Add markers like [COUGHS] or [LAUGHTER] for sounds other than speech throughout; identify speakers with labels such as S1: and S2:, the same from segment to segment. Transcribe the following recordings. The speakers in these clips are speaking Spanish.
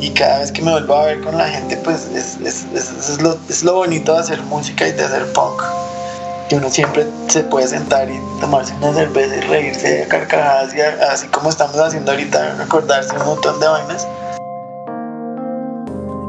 S1: y cada vez que me vuelvo a ver con la gente, pues es, es, es, lo, es lo bonito de hacer música y de hacer punk. Que uno siempre se puede sentar y tomarse una cerveza y reírse de carcajadas, y así como estamos haciendo ahorita, recordarse un montón de vainas.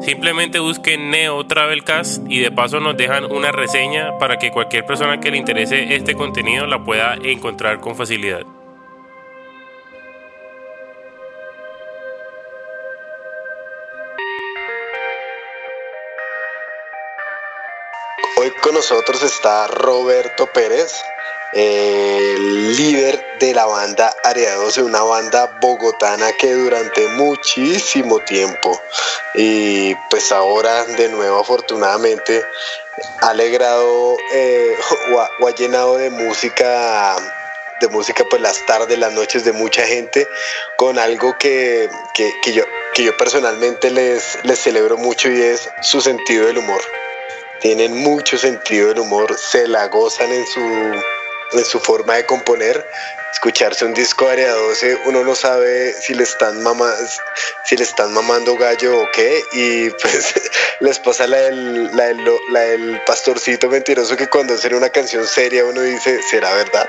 S2: Simplemente busquen Neo Travelcast y de paso nos dejan una reseña para que cualquier persona que le interese este contenido la pueda encontrar con facilidad.
S3: Hoy con nosotros está Roberto Pérez, el líder de la banda Area 12, una banda bogotana que durante muchísimo tiempo y pues ahora de nuevo afortunadamente ha alegrado eh, o, ha, llenado de música de música pues las tardes, las noches de mucha gente con algo que, que, yo, que yo personalmente les, les celebro mucho y es su sentido del humor. Tienen mucho sentido del humor, se la gozan en su en su forma de componer. Escucharse un disco de Área 12, uno no sabe si le están si le están mamando gallo o qué, y [LAUGHS] pues les pasa la del, la pastorcito mentiroso que cuando hacen una canción seria uno dice, ¿será verdad?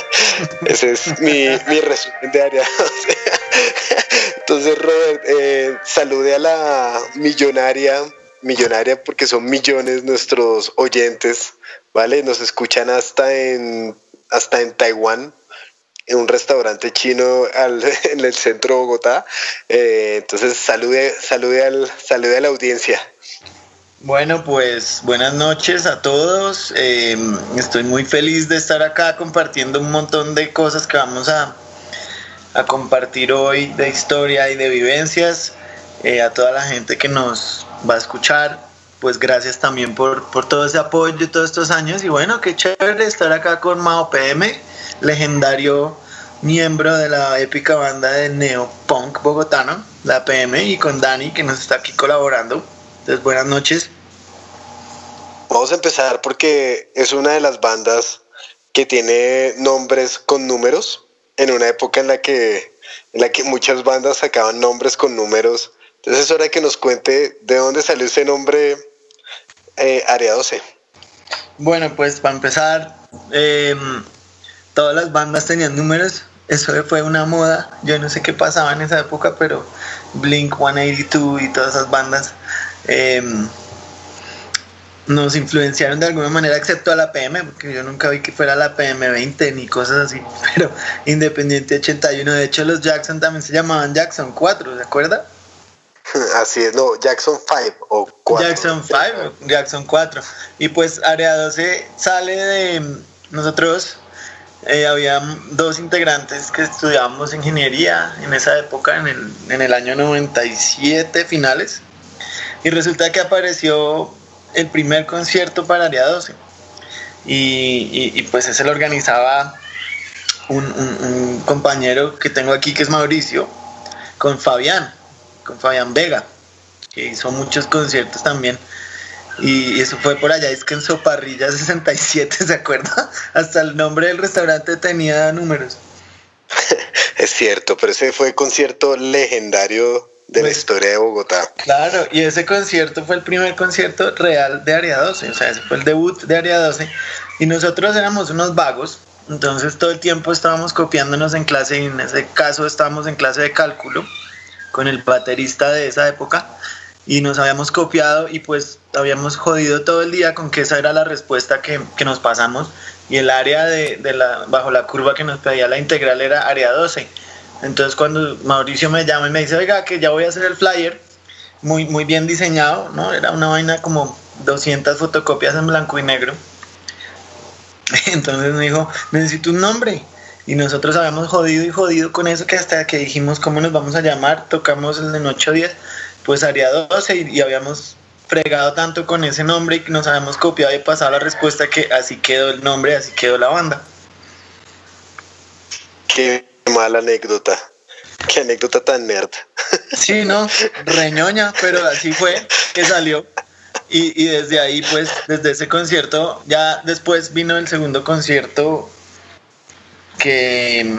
S3: [LAUGHS] Ese es mi, resumen de Área 12. [LAUGHS] Entonces, Robert, eh, salude a la millonaria, millonaria porque son millones nuestros oyentes ¿vale? Nos escuchan hasta en, hasta en Taiwán, en un restaurante chino [LAUGHS] en el centro de Bogotá. Eh, entonces, salude, salude, al, salude a la audiencia.
S1: Bueno, pues buenas noches a todos. Eh, estoy muy feliz de estar acá compartiendo un montón de cosas que vamos a, a compartir hoy de historia y de vivencias. Eh, a toda la gente que nos va a escuchar pues gracias también por, todo ese apoyo todos estos años. Y bueno, qué chévere estar acá con Mao PM, legendario miembro de la épica banda de Neo Punk bogotano, la PM, y con Dani que nos está aquí colaborando. Entonces, buenas noches.
S3: Vamos a empezar porque es una de las bandas que tiene nombres con números en una época en la que, en la que muchas bandas sacaban nombres con números. Entonces es hora que nos cuente de dónde salió ese nombre eh, área 12?
S1: Bueno, pues para empezar, em, todas las bandas tenían números. Eso fue una moda. Yo no sé qué pasaba en esa época, pero Blink 182 y todas esas bandas em, nos influenciaron de alguna manera, excepto a la PM, porque yo nunca vi que fuera la PM20 ni cosas así. [LAUGHS] Pero Independiente 81, de hecho, los Jackson también se llamaban Jackson 4, ¿se acuerda? [LAUGHS]
S3: Así es, no, Jackson 5 o 4.
S1: Jackson 5, Jackson 4. Y pues Área 12 sale de nosotros. Eh, había dos integrantes que estudiábamos ingeniería en esa época, en el, en el año 97 finales. Y resulta que apareció el primer concierto para Área 12. Y, pues ese lo organizaba un compañero que tengo aquí que es Mauricio, con Fabián con Fabián Vega, que hizo muchos conciertos también. Y eso fue por allá, es que en Soparrilla 67, [LAUGHS] ¿se acuerda? Hasta el nombre del restaurante tenía números. [LAUGHS]
S3: es cierto, pero ese fue concierto legendario de la pues, historia de Bogotá.
S1: Claro, y ese concierto fue el primer concierto real de Área 12, o sea, ese fue el debut de Área 12. Y nosotros éramos unos vagos, entonces todo el tiempo estábamos copiándonos en clase, y en ese caso estábamos en clase de cálculo con el baterista de esa época y nos habíamos copiado y pues habíamos jodido todo el día con que esa era la respuesta que, nos pasamos y el área de, la, bajo la curva que nos pedía la integral era área 12. Entonces cuando Mauricio me llama y me dice, oiga, que ya voy a hacer el flyer, muy, muy bien diseñado, ¿no? Era una vaina como 200 fotocopias en blanco y negro. [LAUGHS] Entonces me dijo, necesito un nombre. Y nosotros habíamos jodido y jodido con eso que hasta que dijimos cómo nos vamos a llamar, tocamos el de 8 10, pues haría 12 y, habíamos fregado tanto con ese nombre y nos habíamos copiado y pasado la respuesta que así quedó el nombre, así quedó la banda.
S3: Qué mala anécdota. Qué anécdota tan nerd.
S1: Sí, no, reñoña, pero así fue que salió. Y, y, desde ahí, pues, desde ese concierto, ya después vino el segundo concierto que,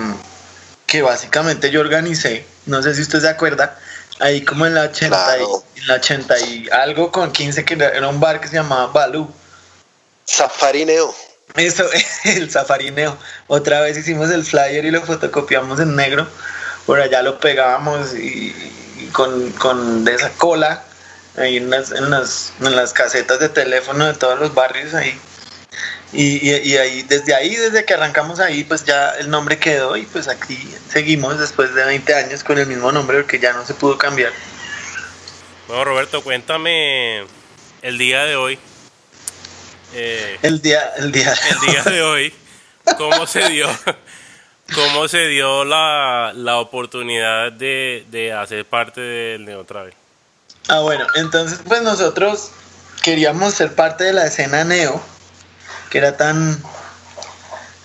S1: que básicamente yo organicé. No sé si usted se acuerda, ahí como en la 80, y, en la 80 y algo con 15, que era un bar que se llamaba Balú.
S3: Safarineo.
S1: Eso, [LAUGHS] el safarineo. Otra vez hicimos el flyer y lo fotocopiamos en negro. Por allá lo pegábamos y, y con, con de esa cola ahí en las, en las, en las casetas de teléfono de todos los barrios ahí. Y, y, y, ahí, desde ahí, desde que arrancamos ahí, pues ya el nombre quedó y pues aquí seguimos después de 20 años con el mismo nombre porque ya no se pudo cambiar.
S2: Bueno, Roberto, cuéntame el día de hoy. Eh,
S1: el día, el día,
S2: el día de hoy, ¿cómo se dio? [LAUGHS] ¿Cómo se dio la, la oportunidad de, de hacer parte del Neotravel?
S1: Ah, bueno, entonces pues nosotros queríamos ser parte de la escena neo, que era tan,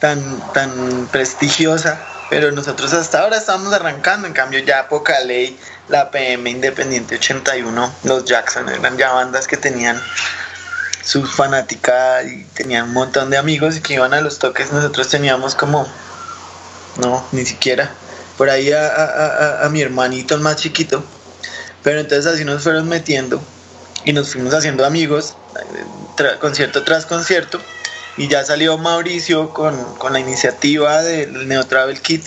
S1: tan, tan prestigiosa, pero nosotros hasta ahora estábamos arrancando, en cambio ya Poca Ley, la PM Independiente 81, los Jackson eran ya bandas que tenían su fanática y tenían un montón de amigos y que iban a los toques, nosotros teníamos como, no, ni siquiera, por ahí a, a, a, a mi hermanito el más chiquito, pero entonces así nos fueron metiendo y nos fuimos haciendo amigos, concierto tras concierto, y ya salió Mauricio con, con la iniciativa del Neo Travel Kit,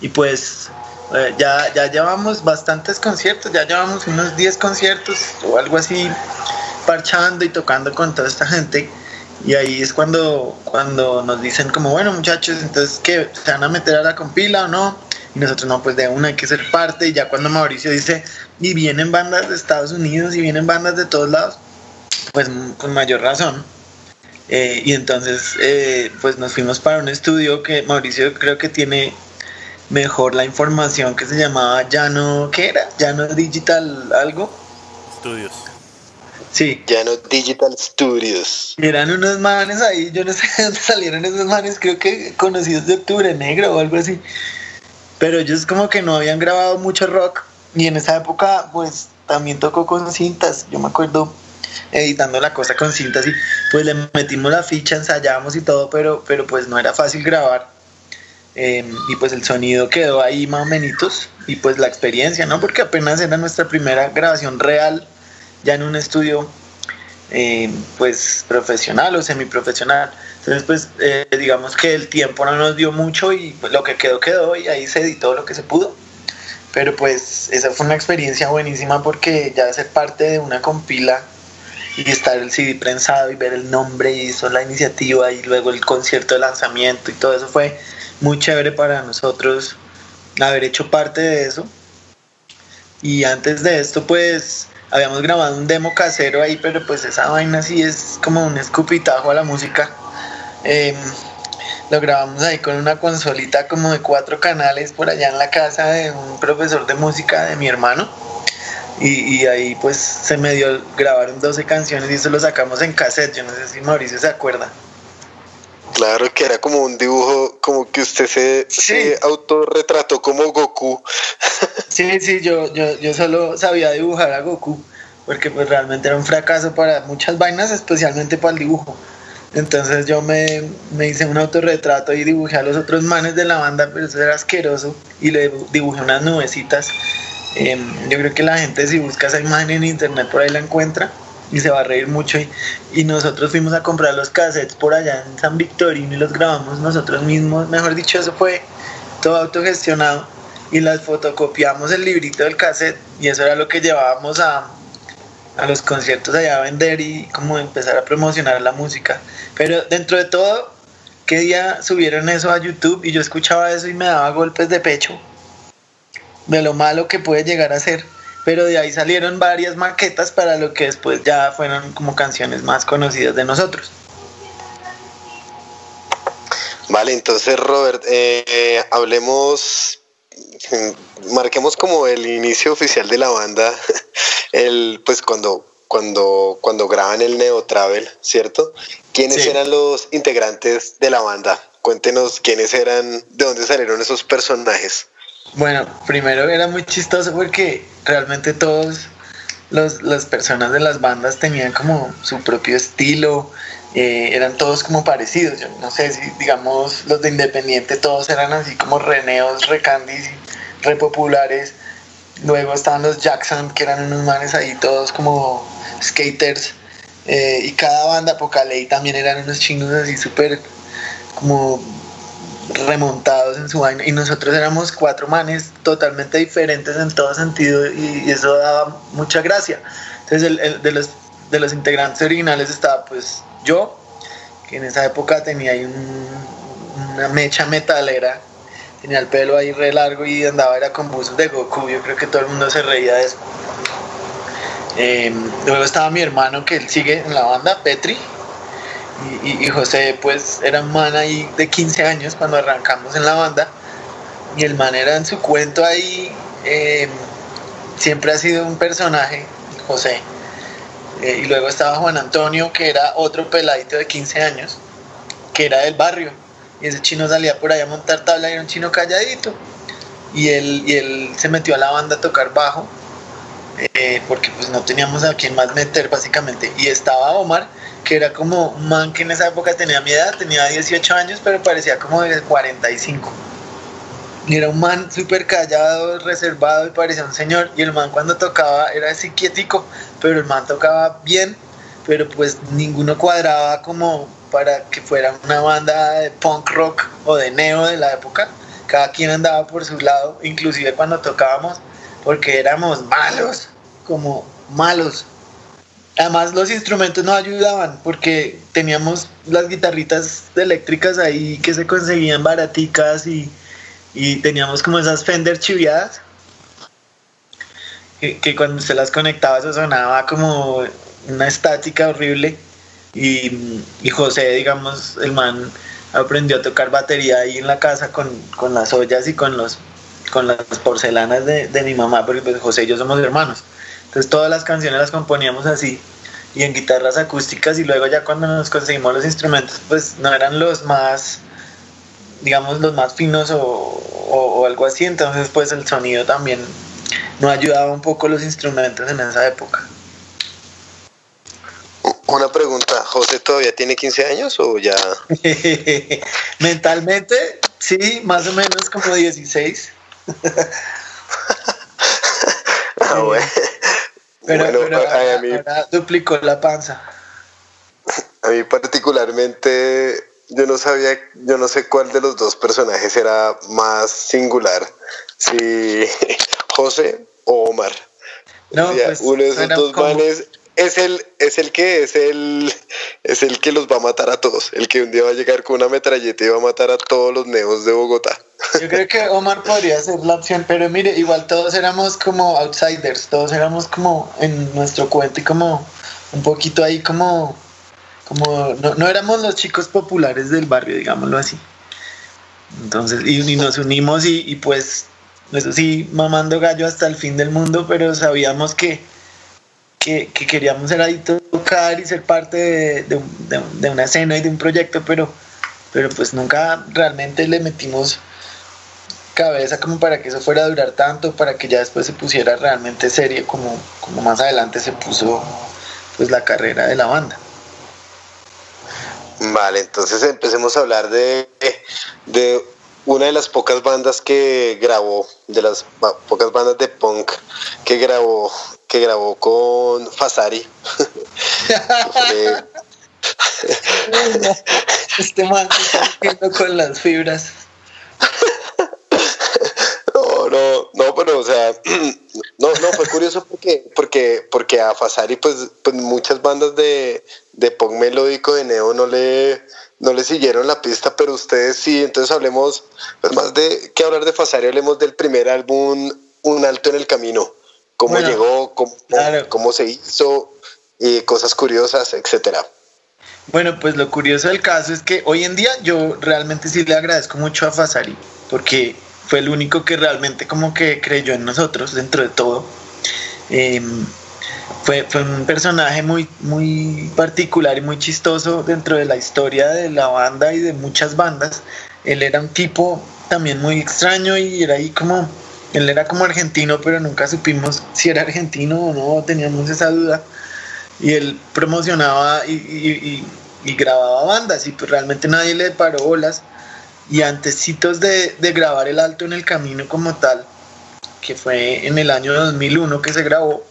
S1: y pues eh, ya, ya llevamos bastantes conciertos, ya llevamos unos 10 conciertos o algo así, parchando y tocando con toda esta gente. Y ahí es cuando, cuando nos dicen como, bueno muchachos, entonces que se van a meter a la compila o no. Y nosotros no, pues de una hay que ser parte. Y ya cuando Mauricio dice, y vienen bandas de Estados Unidos y vienen bandas de todos lados, pues con mayor razón. Eh, y entonces, eh, pues nos fuimos para un estudio que Mauricio creo que tiene mejor la información que se llamaba Llano, ¿qué era? Llano Digital algo.
S2: Estudios.
S1: Sí.
S3: Llano Digital Studios.
S1: Eran unos manes ahí, yo no sé de dónde salieron esos manes, creo que conocidos de Octubre Negro o algo así. Pero ellos como que no habían grabado mucho rock y en esa época pues también tocó con cintas, yo me acuerdo editando la cosa con cintas y pues le metimos la ficha, ensayamos y todo, pero, pero pues no era fácil grabar. Eh, y pues el sonido quedó ahí más o menos y pues la experiencia, ¿no? Porque apenas era nuestra primera grabación real ya en un estudio eh, pues profesional o semiprofesional. Entonces pues eh, digamos que el tiempo no nos dio mucho y pues, lo que quedó quedó y ahí se editó lo que se pudo. Pero pues esa fue una experiencia buenísima porque ya ser parte de una compila y estar el CD prensado y ver el nombre y hizo la iniciativa y luego el concierto de lanzamiento y todo eso fue muy chévere para nosotros haber hecho parte de eso. Y antes de esto pues habíamos grabado un demo casero ahí, pero pues esa vaina sí es como un escupitajo a la música. Eh, lo grabamos ahí con una consolita como de cuatro canales por allá en la casa de un profesor de música de mi hermano. Y, y, ahí pues se me dio grabaron 12 canciones y eso lo sacamos en cassette. Yo no sé si Mauricio se acuerda.
S3: Claro que era como un dibujo, como que usted se, sí. se autorretrató como Goku. [LAUGHS]
S1: sí, sí, yo, yo, yo solo sabía dibujar a Goku, porque pues realmente era un fracaso para muchas vainas, especialmente para el dibujo. Entonces yo me, me, hice un autorretrato y dibujé a los otros manes de la banda, pero eso era asqueroso, y le dibujé unas nubecitas. Eh, yo creo que la gente si busca esa imagen en internet por ahí la encuentra y se va a reír mucho. Y, y, nosotros fuimos a comprar los cassettes por allá en San Victorino y los grabamos nosotros mismos. Mejor dicho, eso fue todo autogestionado. Y las fotocopiamos el librito del cassette y eso era lo que llevábamos a, a los conciertos allá a vender y como empezar a promocionar la música. Pero dentro de todo, ¿qué día subieron eso a YouTube? Y yo escuchaba eso y me daba golpes de pecho de lo malo que puede llegar a ser pero de ahí salieron varias maquetas para lo que después ya fueron como canciones más conocidas de nosotros.
S3: Vale, entonces Robert, eh, hablemos, marquemos como el inicio oficial de la banda, [LAUGHS] el, pues cuando cuando, cuando graban el Neo Travel, ¿cierto? ¿Quiénes eran los integrantes de la banda? Cuéntenos quiénes eran, de dónde salieron esos personajes.
S1: Bueno, primero era muy chistoso porque realmente todos los, las personas de las bandas tenían como su propio estilo, eh, eran todos como parecidos. Yo no sé si, digamos, los de Independiente todos eran así como reneos, recandis, repopulares. Luego estaban los Jackson, que eran unos manes ahí todos como skaters. Eh, y cada banda, Apocalei también eran unos chingos así súper como remontados en su vaina. Y nosotros éramos cuatro manes totalmente diferentes en todo sentido y, eso daba mucha gracia. Entonces, el, de, los, de los integrantes originales estaba pues yo, que en esa época tenía ahí una mecha metalera tenía el pelo ahí re largo y andaba era con buzos de Goku, yo creo que todo el mundo se reía de eso. Em, luego estaba mi hermano que él sigue en la banda, Petri, y, José pues era un man ahí de 15 años cuando arrancamos en la banda, y el man era en su cuento ahí, em, siempre ha sido un personaje, José. Eh, y luego estaba Juan Antonio, que era otro peladito de 15 años, que era del barrio y ese chino salía por ahí a montar tabla y era un chino calladito. Y él, y él se metió a la banda a tocar bajo, eh, porque pues no teníamos a quien más meter básicamente. Y estaba Omar, que era como un man que en esa época tenía mi edad, tenía 18 años, pero parecía como de 45. Y era un man súper callado, reservado y parecía un señor. Y el man cuando tocaba era así pero el man tocaba bien, pero pues ninguno cuadraba como para que fuera una banda de punk rock o de neo de la época. Cada quien andaba por su lado, inclusive cuando tocábamos, porque éramos malos, como malos. Además los instrumentos nos ayudaban porque teníamos las guitarritas eléctricas ahí que se conseguían baraticas y, teníamos como esas Fender chiviadas que, que cuando se las conectaba eso sonaba como una estática horrible y, José, digamos, el man aprendió a tocar batería ahí en la casa con, las ollas y con los con las porcelanas de, mi mamá, porque pues José y yo somos hermanos. Entonces todas las canciones las componíamos así y en guitarras acústicas y luego ya cuando nos conseguimos los instrumentos pues no eran los más digamos los más finos o, o algo así entonces pues el sonido también no ayudaba un poco los instrumentos en esa época.
S3: Una pregunta, ¿José todavía tiene 15 años o ya? [LAUGHS]
S1: Mentalmente, sí, más o menos como 16. [LAUGHS] ah, bueno. Pero, a mí, duplicó la panza.
S3: A mí particularmente, yo no sabía, yo no sé cuál de los dos personajes era más singular, si [LAUGHS] José o Omar. No, pues, uno de esos dos manes es el, es el que es el, es el que los va a matar a todos, el que un día va a llegar con una metralleta y va a matar a todos los neos de Bogotá.
S1: Yo creo que Omar podría ser la opción, pero mire, igual todos éramos como outsiders, todos éramos como en nuestro cuento y como un poquito ahí como, como no, éramos los chicos populares del barrio, digámoslo así. Entonces, y, nos unimos y, pues, eso sí, mamando gallo hasta el fin del mundo, pero sabíamos que que, queríamos ser ahí tocar y ser parte de, una escena y de un proyecto, pero, pero pues nunca realmente le metimos cabeza como para que eso fuera a durar tanto, para que ya después se pusiera realmente serio como, como más adelante se puso pues la carrera de la banda.
S3: Vale, entonces empecemos a hablar de, de una de las pocas bandas que grabó, de las pocas bandas de punk que grabó, que grabó con Fasari. [LAUGHS]
S1: este man se está con las fibras.
S3: No, no, pero o sea, [CLEARS THROAT] no, no, fue curioso porque, porque, porque a Fasari, pues, pues muchas bandas de, de punk melódico de neo no le no le siguieron la pista, pero ustedes sí, entonces hablemos, pues más de que hablar de Fasari, hablemos del primer álbum, Un Alto en el Camino, cómo llegó, cómo, cómo, se hizo, y cosas curiosas, etcétera.
S1: Bueno, pues lo curioso del caso es que hoy en día yo realmente sí le agradezco mucho a Fasari, porque fue el único que realmente como que creyó en nosotros dentro de todo. Em, fue, fue un personaje muy, muy particular y muy chistoso dentro de la historia de la banda y de muchas bandas. Él era un tipo también muy extraño y era como, él era como argentino, pero nunca supimos si era argentino o no, teníamos esa duda. Y él promocionaba y, grababa bandas y pues realmente nadie le paró bolas. Y antecitos de, de grabar El Alto en el Camino como tal, que fue en el año 2001 que se grabó,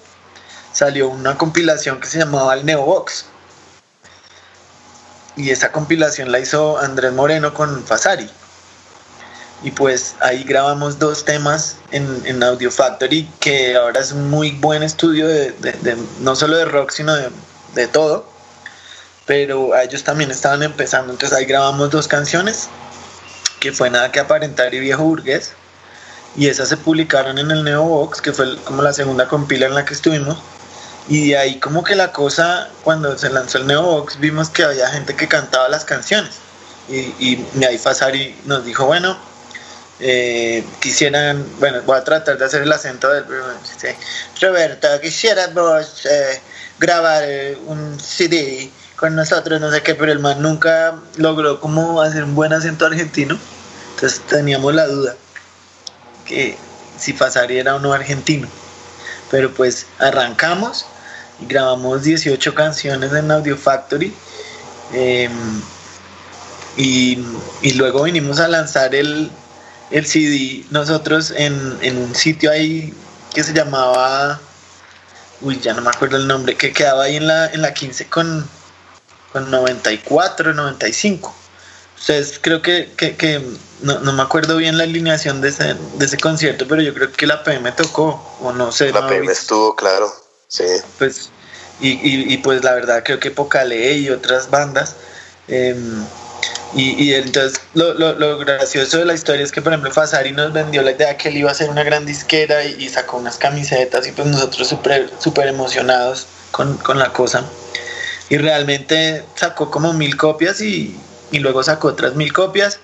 S1: salió una compilación que se llamaba el Neobox. Y esa compilación la hizo Andrés Moreno con Fasari. Y pues ahí grabamos dos temas en, en Audio Factory, que ahora es un muy buen estudio de, no solo de rock, sino de, de todo. Pero ellos también estaban empezando, entonces ahí grabamos dos canciones, que fue Nada que aparentar y Viejo Burgués y esas se publicaron en el Neobox, que fue como la segunda compila en la que estuvimos. Y de ahí como que la cosa, cuando se lanzó el Neobox, vimos que había gente que cantaba las canciones. Y, y ahí Fasari nos dijo, bueno, eh, quisieran, bueno, voy a tratar de hacer el acento del... Sí. Roberto, quisiéramos eh, grabar eh, un CD con nosotros, no sé qué, pero el man nunca logró como hacer un buen acento argentino. Entonces teníamos la duda que si pasaría era o no argentino. Pero pues arrancamos y grabamos 18 canciones en Audio Factory. Em, y, luego vinimos a lanzar el, el CD nosotros en, un sitio ahí que se llamaba, uy, ya no me acuerdo el nombre, que quedaba ahí en la, en la 15 con, con 94, 95. Ustedes creo que, que, no, no, me acuerdo bien la alineación de ese, de ese concierto, pero yo creo que la PM tocó, o no sé.
S3: La PM estuvo, claro, sí.
S1: Pues, y, y, y, pues la verdad creo que Pocalé y otras bandas. Em, y, y, entonces lo, lo, lo, gracioso de la historia es que por ejemplo Fasari nos vendió la idea que él iba a ser una gran disquera y, sacó unas camisetas y pues nosotros súper super emocionados con, con la cosa. Y realmente sacó como mil copias y, y luego sacó otras mil copias.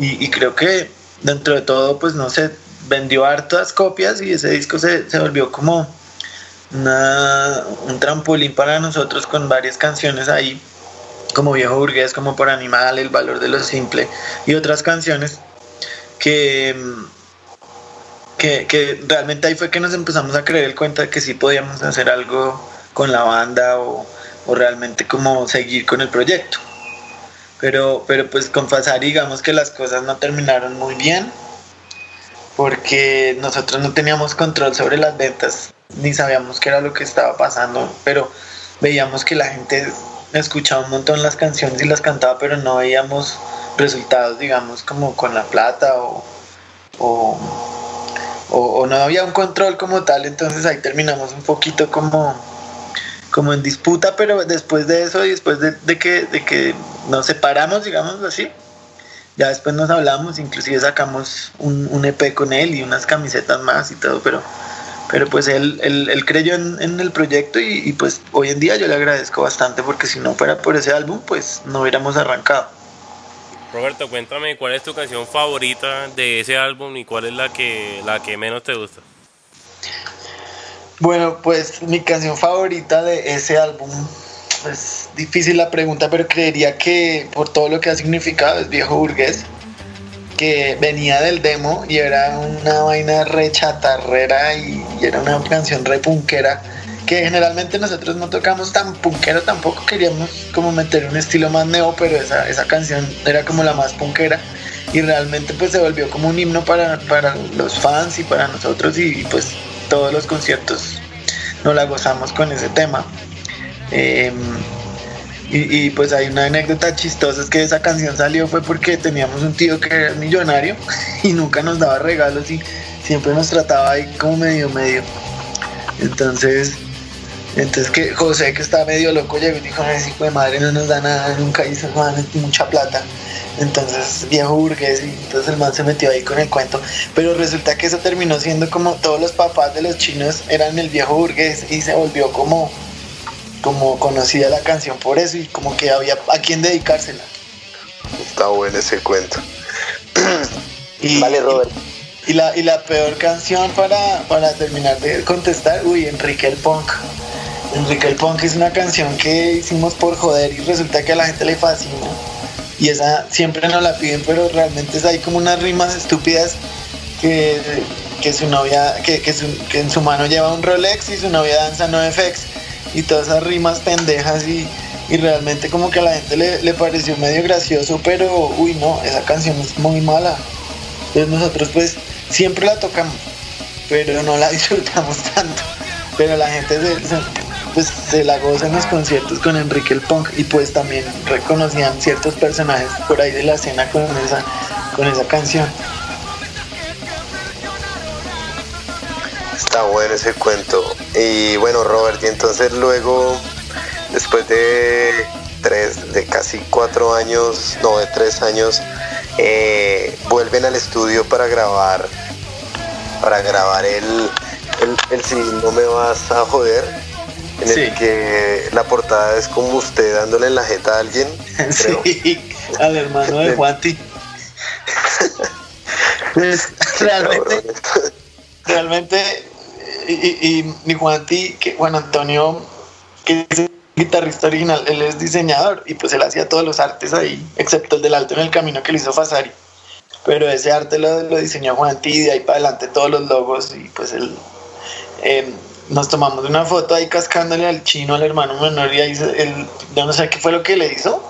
S1: Y, creo que dentro de todo pues no sé, vendió hartas copias y ese disco se, se volvió como una, un trampolín para nosotros con varias canciones ahí como Viejo Burgués, como Por Animal, El Valor de lo Simple y otras canciones que, que, que, realmente ahí fue que nos empezamos a creer el cuenta de que sí podíamos hacer algo con la banda o, o realmente como seguir con el proyecto. Pero, pero pues con Fasari digamos que las cosas no terminaron muy bien porque nosotros no teníamos control sobre las ventas ni sabíamos qué era lo que estaba pasando, pero veíamos que la gente escuchaba un montón las canciones y las cantaba, pero no veíamos resultados, digamos, como con la plata o, o, o no había un control como tal, entonces ahí terminamos un poquito como como en disputa, pero después de eso y después de, que, de que nos separamos, digamos así, ya después nos hablamos, inclusive sacamos un, un EP con él y unas camisetas más y todo, pero, pero pues él, él, creyó en, el proyecto y, y, pues hoy en día yo le agradezco bastante porque si no fuera por ese álbum pues no hubiéramos arrancado.
S2: Roberto, cuéntame cuál es tu canción favorita de ese álbum y cuál es la que, la que menos te gusta.
S1: Bueno, pues mi canción favorita de ese álbum es difícil la pregunta, pero creería que por todo lo que ha significado es Viejo Burgués, que venía del demo y era una vaina re chatarrera y, era una canción re punkera, que generalmente nosotros no tocamos tan punkero tampoco, queríamos como meter un estilo más neo, pero esa, esa canción era como la más punkera y realmente pues se volvió como un himno para, para los fans y para nosotros y pues todos los conciertos nos la gozamos con ese tema. Em, y, pues hay una anécdota chistosa, es que esa canción salió fue porque teníamos un tío que era millonario [LAUGHS] y nunca nos daba regalos y siempre nos trataba ahí como medio medio. Entonces, entonces que José que está medio loco llegó y dijo, ese hijo de madre no nos da nada, nunca hizo mucha plata. Entonces, viejo burgués, y entonces el man se metió ahí con el cuento. Pero resulta que eso terminó siendo como todos los papás de los chinos eran el viejo burgués y se volvió como, como conocida la canción por eso y como que había a quién dedicársela.
S3: Está bueno ese cuento. [CLEARS THROAT]
S1: y, vale, Robert. Y, la, y la peor canción para, para terminar de contestar, uy, Enrique el Punk. Enrique el Punk es una canción que hicimos por joder y resulta que a la gente le fascina. Y esa siempre nos la piden, pero realmente es ahí como unas rimas estúpidas que, que su novia, que, que, en su mano lleva un Rolex y su novia danza no FX. Y todas esas rimas pendejas y, y realmente como que a la gente le, le, pareció medio gracioso, pero uy no, esa canción es muy mala. Entonces nosotros pues siempre la tocamos, pero no la [LAUGHS] disfrutamos tanto. Pero la gente se, pues se la goza en los conciertos con Enrique el Punk y pues también reconocían ciertos personajes por ahí de la escena con esa, con esa canción.
S3: Está bueno ese cuento. Y bueno, Robert, y entonces luego, después de tres, de casi cuatro años, no, de tres años, eh, vuelven al estudio para grabar, para grabar el, el, el Si no me vas a joder en el que la portada es como usted dándole en la jeta a alguien. [LAUGHS]
S1: Sí, al hermano de Juanti. [LAUGHS] pues realmente, realmente, y, y, y Juanti, que Juan Antonio, que es el guitarrista original, él es diseñador y pues él hacía todos los artes ahí, excepto el del alto en el camino que le hizo Fasari. Pero ese arte lo, lo diseñó Juanti y de ahí para adelante todos los logos y pues él... Eh, nos tomamos una foto ahí cascándole al chino, al hermano menor, y ahí él, yo no sé qué fue lo que le hizo.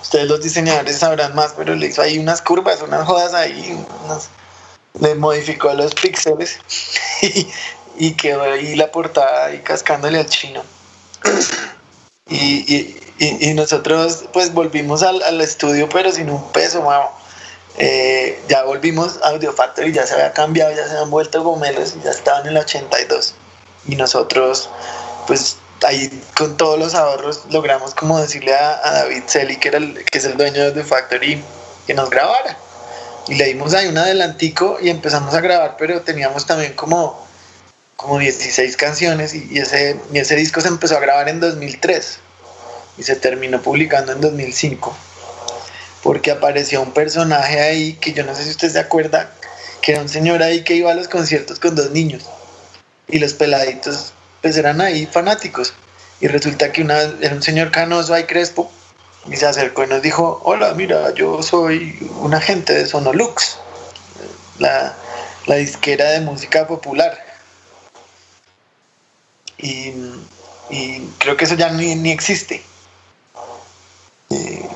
S1: Ustedes los diseñadores sabrán más, pero le hizo ahí unas curvas, unas jodas ahí, le modificó los píxeles [LAUGHS] y, y, quedó ahí la portada ahí cascándole al chino. Y, y, nosotros pues volvimos al, al, estudio, pero sin un peso, eh, ya volvimos a Audio Factory, ya se había cambiado, ya se han vuelto gomelos y ya estaban en el 82 y nosotros pues ahí con todos los ahorros logramos como decirle a, David Celi que, era el, que es el dueño de The Factory que nos grabara. Y le dimos ahí un adelantico y empezamos a grabar pero teníamos también como como 16 canciones y, ese, y ese disco se empezó a grabar en 2003 y se terminó publicando en 2005 porque apareció un personaje ahí que yo no sé si usted se acuerda que era un señor ahí que iba a los conciertos con dos niños y los peladitos pues eran ahí fanáticos. Y resulta que una, era un señor canoso ahí crespo y se acercó y nos dijo, hola, mira, yo soy un agente de Sonolux, la, la disquera de música popular. Y, y, creo que eso ya ni, ni existe. Eh,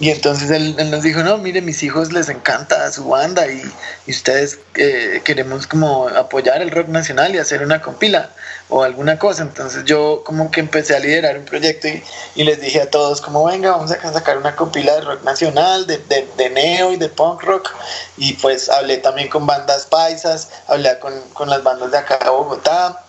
S1: y entonces él, nos dijo, no, mire, mis hijos les encanta su banda y, ustedes eh, queremos como apoyar el rock nacional y hacer una compila o alguna cosa. Entonces yo como que empecé a liderar un proyecto y, les dije a todos como, venga, vamos a sacar una compila de rock nacional, de, de, neo y de punk rock. Y pues hablé también con bandas paisas, hablé con, con las bandas de acá de Bogotá.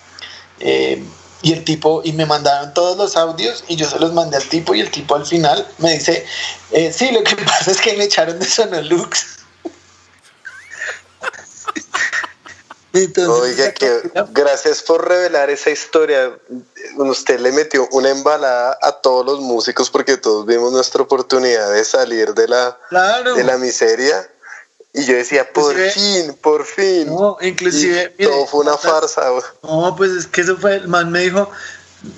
S1: Eh, y el tipo, y me mandaron todos los audios y yo se los mandé al tipo y el tipo al final me dice, eh, sí, lo que [LAUGHS] pasa es que me echaron de Sonolux. [LAUGHS]
S3: Oiga, que gracias por revelar esa historia. Usted le metió una embalada a todos los músicos porque todos vimos nuestra oportunidad de salir de la, de la miseria y yo decía, por fin, por fin.
S1: No, inclusive.
S3: todo fue una farsa.
S1: No, pues es que eso fue. El man me dijo,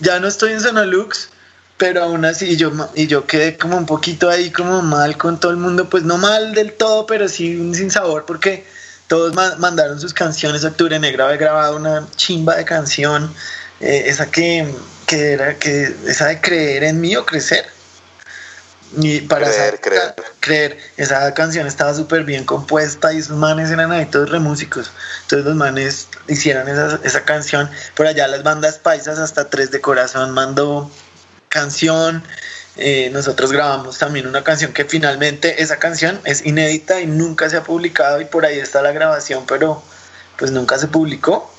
S1: ya no estoy en Sonolux, pero aún así, y yo, y yo quedé como un poquito ahí, como mal con todo el mundo. Pues no mal del todo, pero sí sin sabor, porque todos mandaron sus canciones. Octubre Negra había grabado una chimba de canción, eh, esa que, que era, que, esa de creer en mí o crecer y para
S3: creer, creer.
S1: creer, esa canción estaba súper bien compuesta y esos manes eran ahí todos remúsicos. Entonces los manes hicieron esa, esa canción. Por allá las bandas paisas, hasta Tres de Corazón mandó canción. Eh, nosotros grabamos también una canción que finalmente esa canción es inédita y nunca se ha publicado y por ahí está la grabación, pero pues nunca se publicó.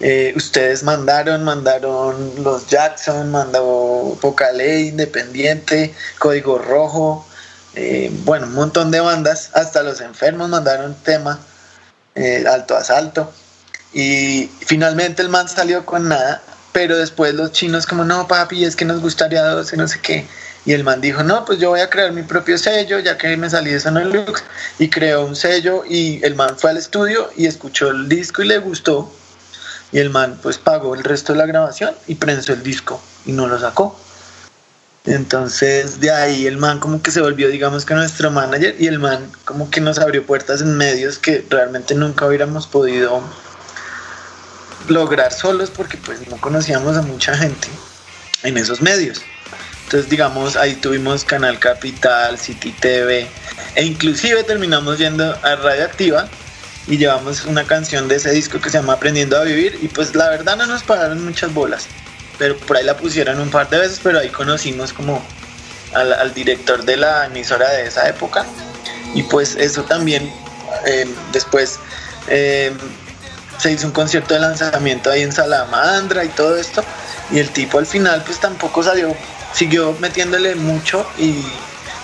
S1: Eh, ustedes mandaron, mandaron los Jackson, mandó Pocaley, Independiente, Código Rojo, eh, bueno, un montón de bandas, hasta los enfermos mandaron tema, eh, Alto Asalto, y finalmente el man salió con nada, pero después los chinos como, no papi, es que nos gustaría 12, no sé qué, y el man dijo, no, pues yo voy a crear mi propio sello, ya que me salí de Sonolux, y creó un sello, y el man fue al estudio y escuchó el disco y le gustó, Y el man pues pagó el resto de la grabación y prensó el disco y no lo sacó. Entonces de ahí el man como que se volvió digamos que nuestro manager y el man como que nos abrió puertas en medios que realmente nunca hubiéramos podido lograr solos porque pues no conocíamos a mucha gente en esos medios. Entonces digamos ahí tuvimos Canal Capital, City TV e inclusive terminamos yendo a Radioactiva y llevamos una canción de ese disco que se llama Aprendiendo a Vivir y pues la verdad no nos pararon muchas bolas, pero por ahí la pusieron un par de veces, pero ahí conocimos como al, director de la emisora de esa época y pues eso también eh, después eh, se hizo un concierto de lanzamiento ahí en Salamandra y todo esto y el tipo al final pues tampoco salió, siguió metiéndole mucho y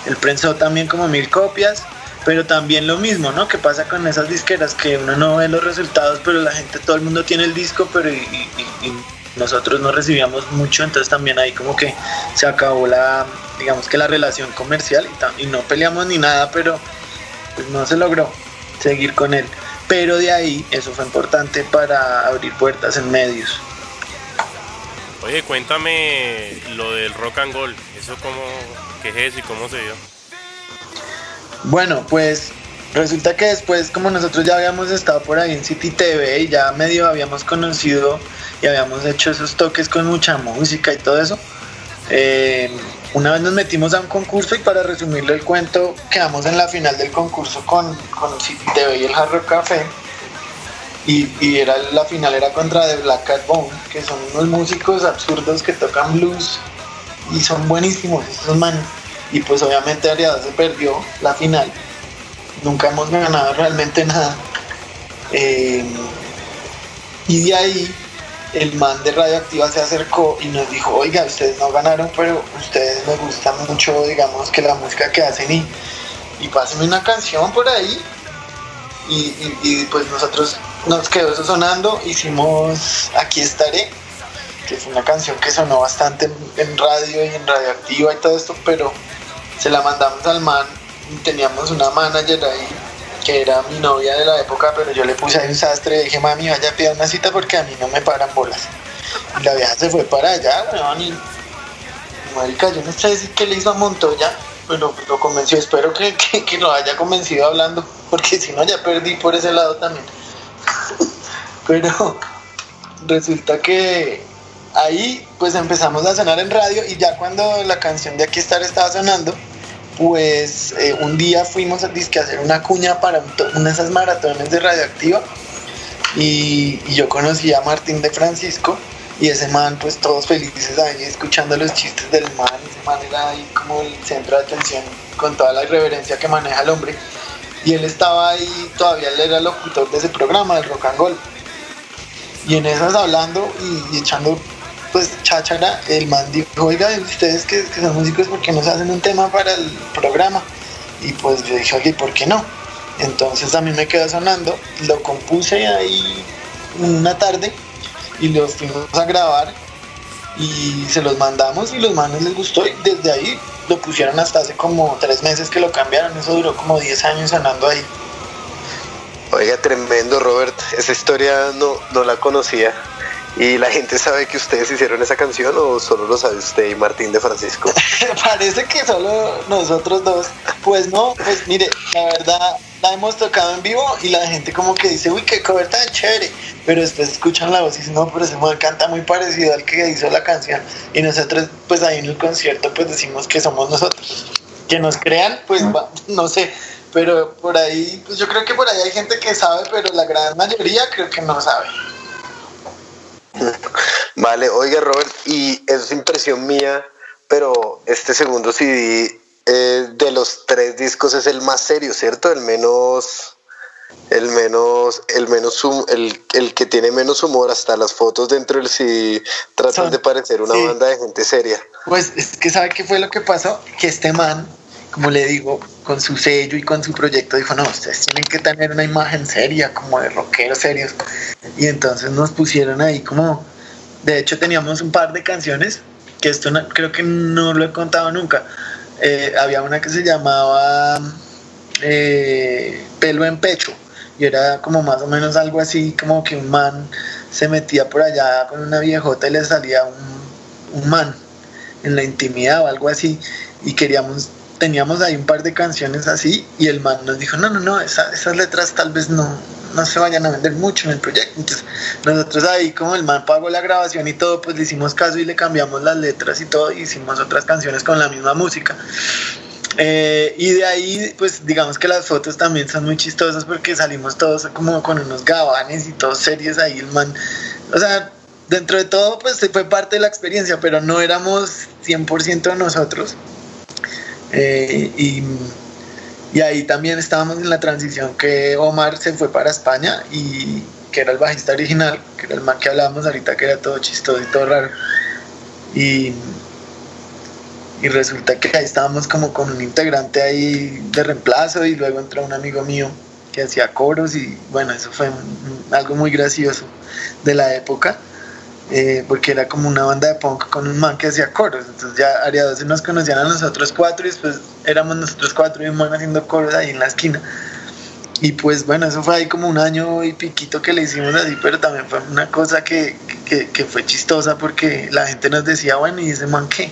S1: el prensó también como mil copias pero también lo mismo, ¿no? Que pasa con esas disqueras que uno no ve los resultados, pero la gente, todo el mundo tiene el disco, pero y, nosotros no recibíamos mucho, entonces también ahí como que se acabó la, digamos que la relación comercial y, no peleamos ni nada, pero pues no se logró seguir con él. Pero de ahí eso fue importante para abrir puertas en medios.
S2: Oye, cuéntame lo del rock and roll, eso cómo, qué es eso y cómo se dio.
S1: Bueno, pues resulta que después, como nosotros ya habíamos estado por ahí en City TV y ya medio habíamos conocido y habíamos hecho esos toques con mucha música y todo eso, eh, una vez nos metimos a un concurso y para resumirle el cuento, quedamos en la final del concurso con, con City TV y el Hard Café. Y, era, la final era contra The Black Cat Bone, que son unos músicos absurdos que tocan blues y son buenísimos estos manos y pues obviamente Ariada se perdió la final. Nunca hemos ganado realmente nada. Eh, y de ahí el man de Radioactiva se acercó y nos dijo, oiga, ustedes no ganaron, pero ustedes me gustan mucho, digamos, que la música que hacen y, y pásenme una canción por ahí. Y, pues nosotros nos quedó eso sonando, hicimos Aquí estaré, que fue una canción que sonó bastante en radio y en radioactiva y todo esto, pero se la mandamos al man, teníamos una manager ahí que era mi novia de la época, pero yo le puse ahí un sastre y dije, mami, vaya a pedir una cita porque a mí no me paran bolas. Y la vieja se fue para allá, weón, y marica, yo no sé decir qué le hizo a Montoya, pero lo convenció, espero que, que, lo haya convencido hablando, porque si no ya perdí por ese lado también. [LAUGHS] pero resulta que ahí pues empezamos a sonar en radio y ya cuando la canción de Aquí estar estaba sonando, pues eh, un día fuimos a, disque, a hacer una cuña para una de esas maratones de radioactiva y, yo conocí a Martín de Francisco y ese man pues todos felices ahí escuchando los chistes del man, ese man era ahí como el centro de atención con toda la irreverencia que maneja el hombre y él estaba ahí, todavía él era locutor de ese programa del rock and roll. Y en esas hablando y echando pues cháchara, el man dijo, oiga, ustedes que, son músicos, ¿por qué no se hacen un tema para el programa? Y pues yo dije, oye, ¿por qué no? Entonces a mí me quedó sonando, lo compuse ahí una tarde y lo fuimos a grabar y se los mandamos y los manes les gustó y desde ahí lo pusieron hasta hace como tres meses que lo cambiaron, eso duró como 10 años sonando ahí.
S3: Oiga, tremendo Robert, esa historia no, no la conocía. ¿Y la gente sabe que ustedes hicieron esa canción o solo lo sabe usted y Martín de Francisco? [LAUGHS]
S1: Parece que solo nosotros dos. Pues no, pues mire, la verdad la hemos tocado en vivo y la gente como que dice, uy, qué cover tan chévere. Pero después escuchan la voz y dicen, no, pero ese man canta muy parecido al que hizo la canción. Y nosotros, pues ahí en el concierto, pues decimos que somos nosotros. Que nos crean, pues [LAUGHS] no sé. Pero por ahí, pues yo creo que por ahí hay gente que sabe, pero la gran mayoría creo que no sabe.
S3: Vale, oiga Robert, y es impresión mía, pero este segundo CD eh, de los tres discos es el más serio, ¿cierto? El menos, el menos, el menos, el, el que tiene menos humor, hasta las fotos dentro del CD tratan de parecer una banda de gente seria.
S1: Pues es que sabe qué fue lo que pasó, que este man como le digo, con su sello y con su proyecto, dijo, no, ustedes tienen que tener una imagen seria, como de rockeros serios. Y entonces nos pusieron ahí como, de hecho teníamos un par de canciones, que esto creo que no lo he contado nunca. Eh, había una que se llamaba eh, Pelo en Pecho, y era como más o menos algo así, como que un man se metía por allá con una viejota y le salía un, un man en la intimidad o algo así y queríamos teníamos ahí un par de canciones así y el man nos dijo, no, no, no, esas letras tal vez no, no se vayan a vender mucho en el proyecto. Entonces nosotros ahí como el man pagó la grabación y todo, pues le hicimos caso y le cambiamos las letras y todo, y hicimos otras canciones con la misma música. Eh, y de ahí, pues digamos que las fotos también son muy chistosas porque salimos todos como con unos gabanes y todos serios ahí, el man, o sea, dentro de todo, pues fue parte de la experiencia, pero no éramos 100% nosotros. Eh, y, y, ahí también estábamos en la transición que Omar se fue para España y que era el bajista original, que era el man que hablábamos ahorita, que era todo chistoso y todo raro. Y, y resulta que ahí estábamos como con un integrante ahí de reemplazo y luego entró un amigo mío que hacía coros y bueno, eso fue algo muy gracioso de la época. Eh, porque era como una banda de punk con un man que hacía coros. Entonces ya Aria 12 nos conocían a nosotros cuatro y después éramos nosotros cuatro y un man haciendo coros ahí en la esquina. Y pues bueno, eso fue ahí como un año y piquito que le hicimos así, pero también fue una cosa que, que, que fue chistosa porque la gente nos decía, bueno, ¿y ese man qué?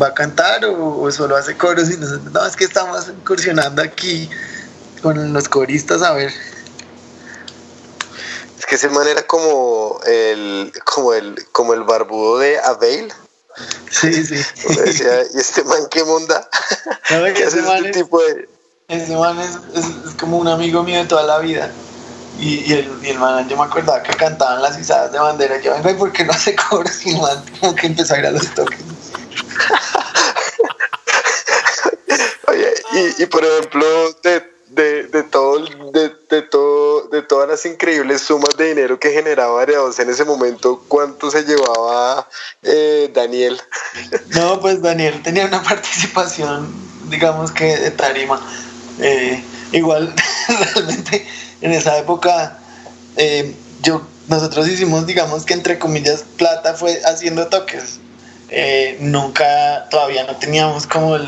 S1: ¿Va a cantar o, o solo hace coros? Y nosotros, no, es que estamos incursionando aquí con los coristas a ver
S3: que ese man era como el, como el, como el barbudo de Avail.
S1: Sí, sí. [LAUGHS]
S3: Decía, ¿y este man qué monda?
S1: No, ¿Qué ese, man este es, tipo de... ese man es, es, como un amigo mío de toda la vida. Y, y, el, y el man, yo me acordaba que cantaban las izadas de bandera. Yo, vengo, ¿y por qué no hace coros? Y el man como que empezó a ir a los toques. [LAUGHS]
S3: Oye, y, y por ejemplo, de de, de, todo, de, de, todo, de todas las increíbles sumas de dinero que generaba Areados en ese momento, ¿cuánto se llevaba eh, Daniel? [LAUGHS]
S1: No, pues Daniel tenía una [LAUGHS] participación, digamos que de tarima. Eh, igual, [LAUGHS] realmente, en esa época, eh, yo, nosotros hicimos, digamos que entre comillas, plata fue haciendo toques. nunca, todavía no teníamos como el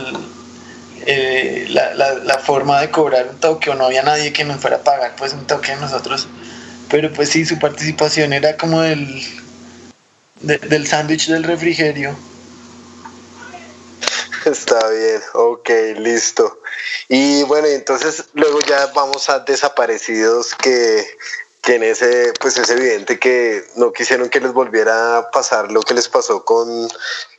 S1: eh, la, la, forma de cobrar un toque o no había nadie que nos fuera a pagar pues un toque a nosotros. Pero pues sí, su participación era como del, del sándwich del refrigerio. [LAUGHS]
S3: Está bien, ok, listo. Y bueno, entonces luego ya vamos a desaparecidos que, que en ese, pues es evidente que no quisieron que les volviera a pasar lo que les pasó con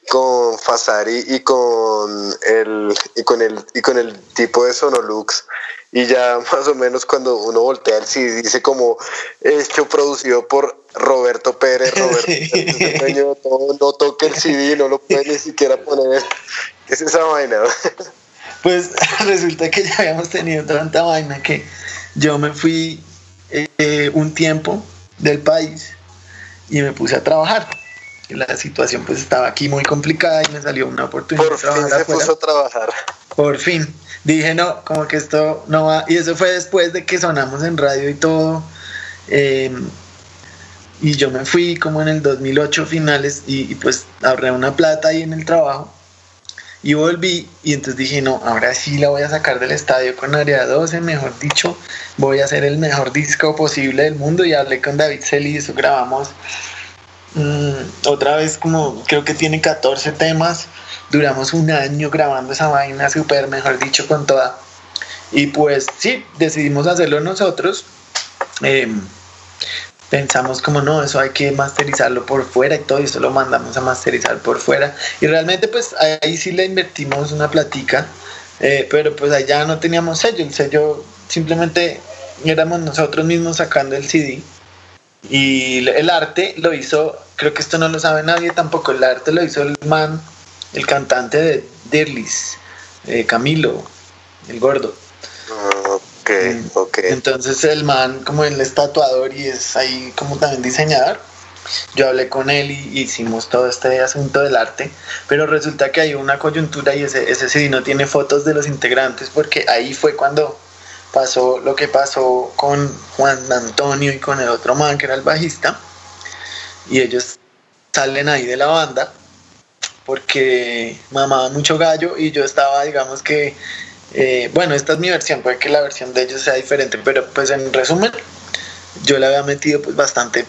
S3: con Fasari y con el y con el y con el tipo de Sonolux. Y ya [LAUGHS] más o menos cuando uno voltea el CD dice como hecho producido por Roberto Pérez Roberto [LAUGHS] no, toque el CD no lo puede ni siquiera poner ¿qué [LAUGHS] es esa vaina?
S1: pues resulta que ya habíamos tenido tanta vaina que yo me fui eh, un tiempo del país y me puse a trabajar la situación pues estaba aquí muy complicada y me salió una oportunidad
S3: Por fin se puso a trabajar.
S1: Por fin. Dije, no, como que esto no va. Y eso fue después de que sonamos en radio y todo. Em, y yo me fui como en el 2008 finales y, pues ahorré una plata ahí en el trabajo. Y volví y entonces dije, no, ahora sí la voy a sacar del estadio con Área 12, mejor dicho, voy a hacer el mejor disco posible del mundo. Y hablé con David Celi y eso grabamos Mm, otra vez como creo que tiene 14 temas. Duramos un año grabando esa vaina súper, mejor dicho, con toda. Y pues sí, decidimos hacerlo nosotros. Em, pensamos como no, eso hay que masterizarlo por fuera y todo, y eso lo mandamos a masterizar por fuera. Y realmente pues ahí sí le invertimos una platica, eh, pero pues allá no teníamos sello, el sello simplemente éramos nosotros mismos sacando el CD y el arte lo hizo, creo que esto no lo sabe nadie tampoco, el arte lo hizo el man, el cantante de Dirlis, eh, Camilo, el gordo.
S3: Ok, mm, ok.
S1: Entonces el man como el estatuador y es ahí como también diseñador. Yo hablé con él y hicimos todo este asunto del arte, pero resulta que hay una coyuntura y ese, ese CD no tiene fotos de los integrantes porque ahí fue cuando pasó lo que pasó con Juan Antonio y con el otro man que era el bajista y ellos salen ahí de la banda porque mamaban mucho gallo y yo estaba digamos que eh, bueno esta es mi versión puede que la versión de ellos sea diferente pero pues en resumen yo le había metido pues bastante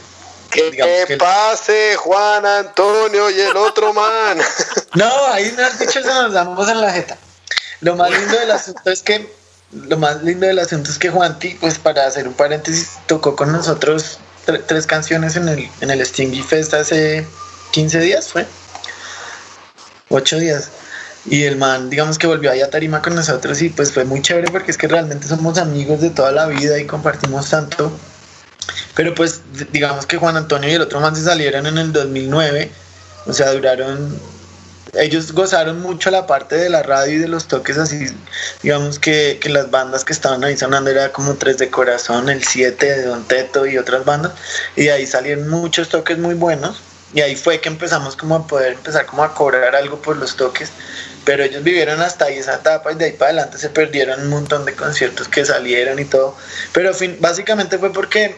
S3: Que, pase Juan Antonio y el otro man. [LAUGHS]
S1: No, ahí no has dicho eso, nos damos en la jeta. Lo más lindo del asunto es que lo más lindo del asunto es que Juanti, pues para hacer un paréntesis, tocó con nosotros tres canciones en el, en el Stingy Fest hace 15 días, ¿fue? 8 días. Y el man, digamos que volvió ahí a Tarima con nosotros y pues fue muy chévere porque es que realmente somos amigos de toda la vida y compartimos tanto. Pero pues digamos que Juan Antonio y el otro man se salieron en el 2009, o sea, duraron ellos gozaron mucho la parte de la radio y de los toques así, digamos que, que, las bandas que estaban ahí sonando era como Tres de Corazón, el 7 de Don Teto y otras bandas, y de ahí salieron muchos toques muy buenos, y ahí fue que empezamos como a poder empezar como a cobrar algo por los toques, pero ellos vivieron hasta ahí esa etapa y de ahí para adelante se perdieron un montón de conciertos que salieron y todo, pero fin, básicamente fue porque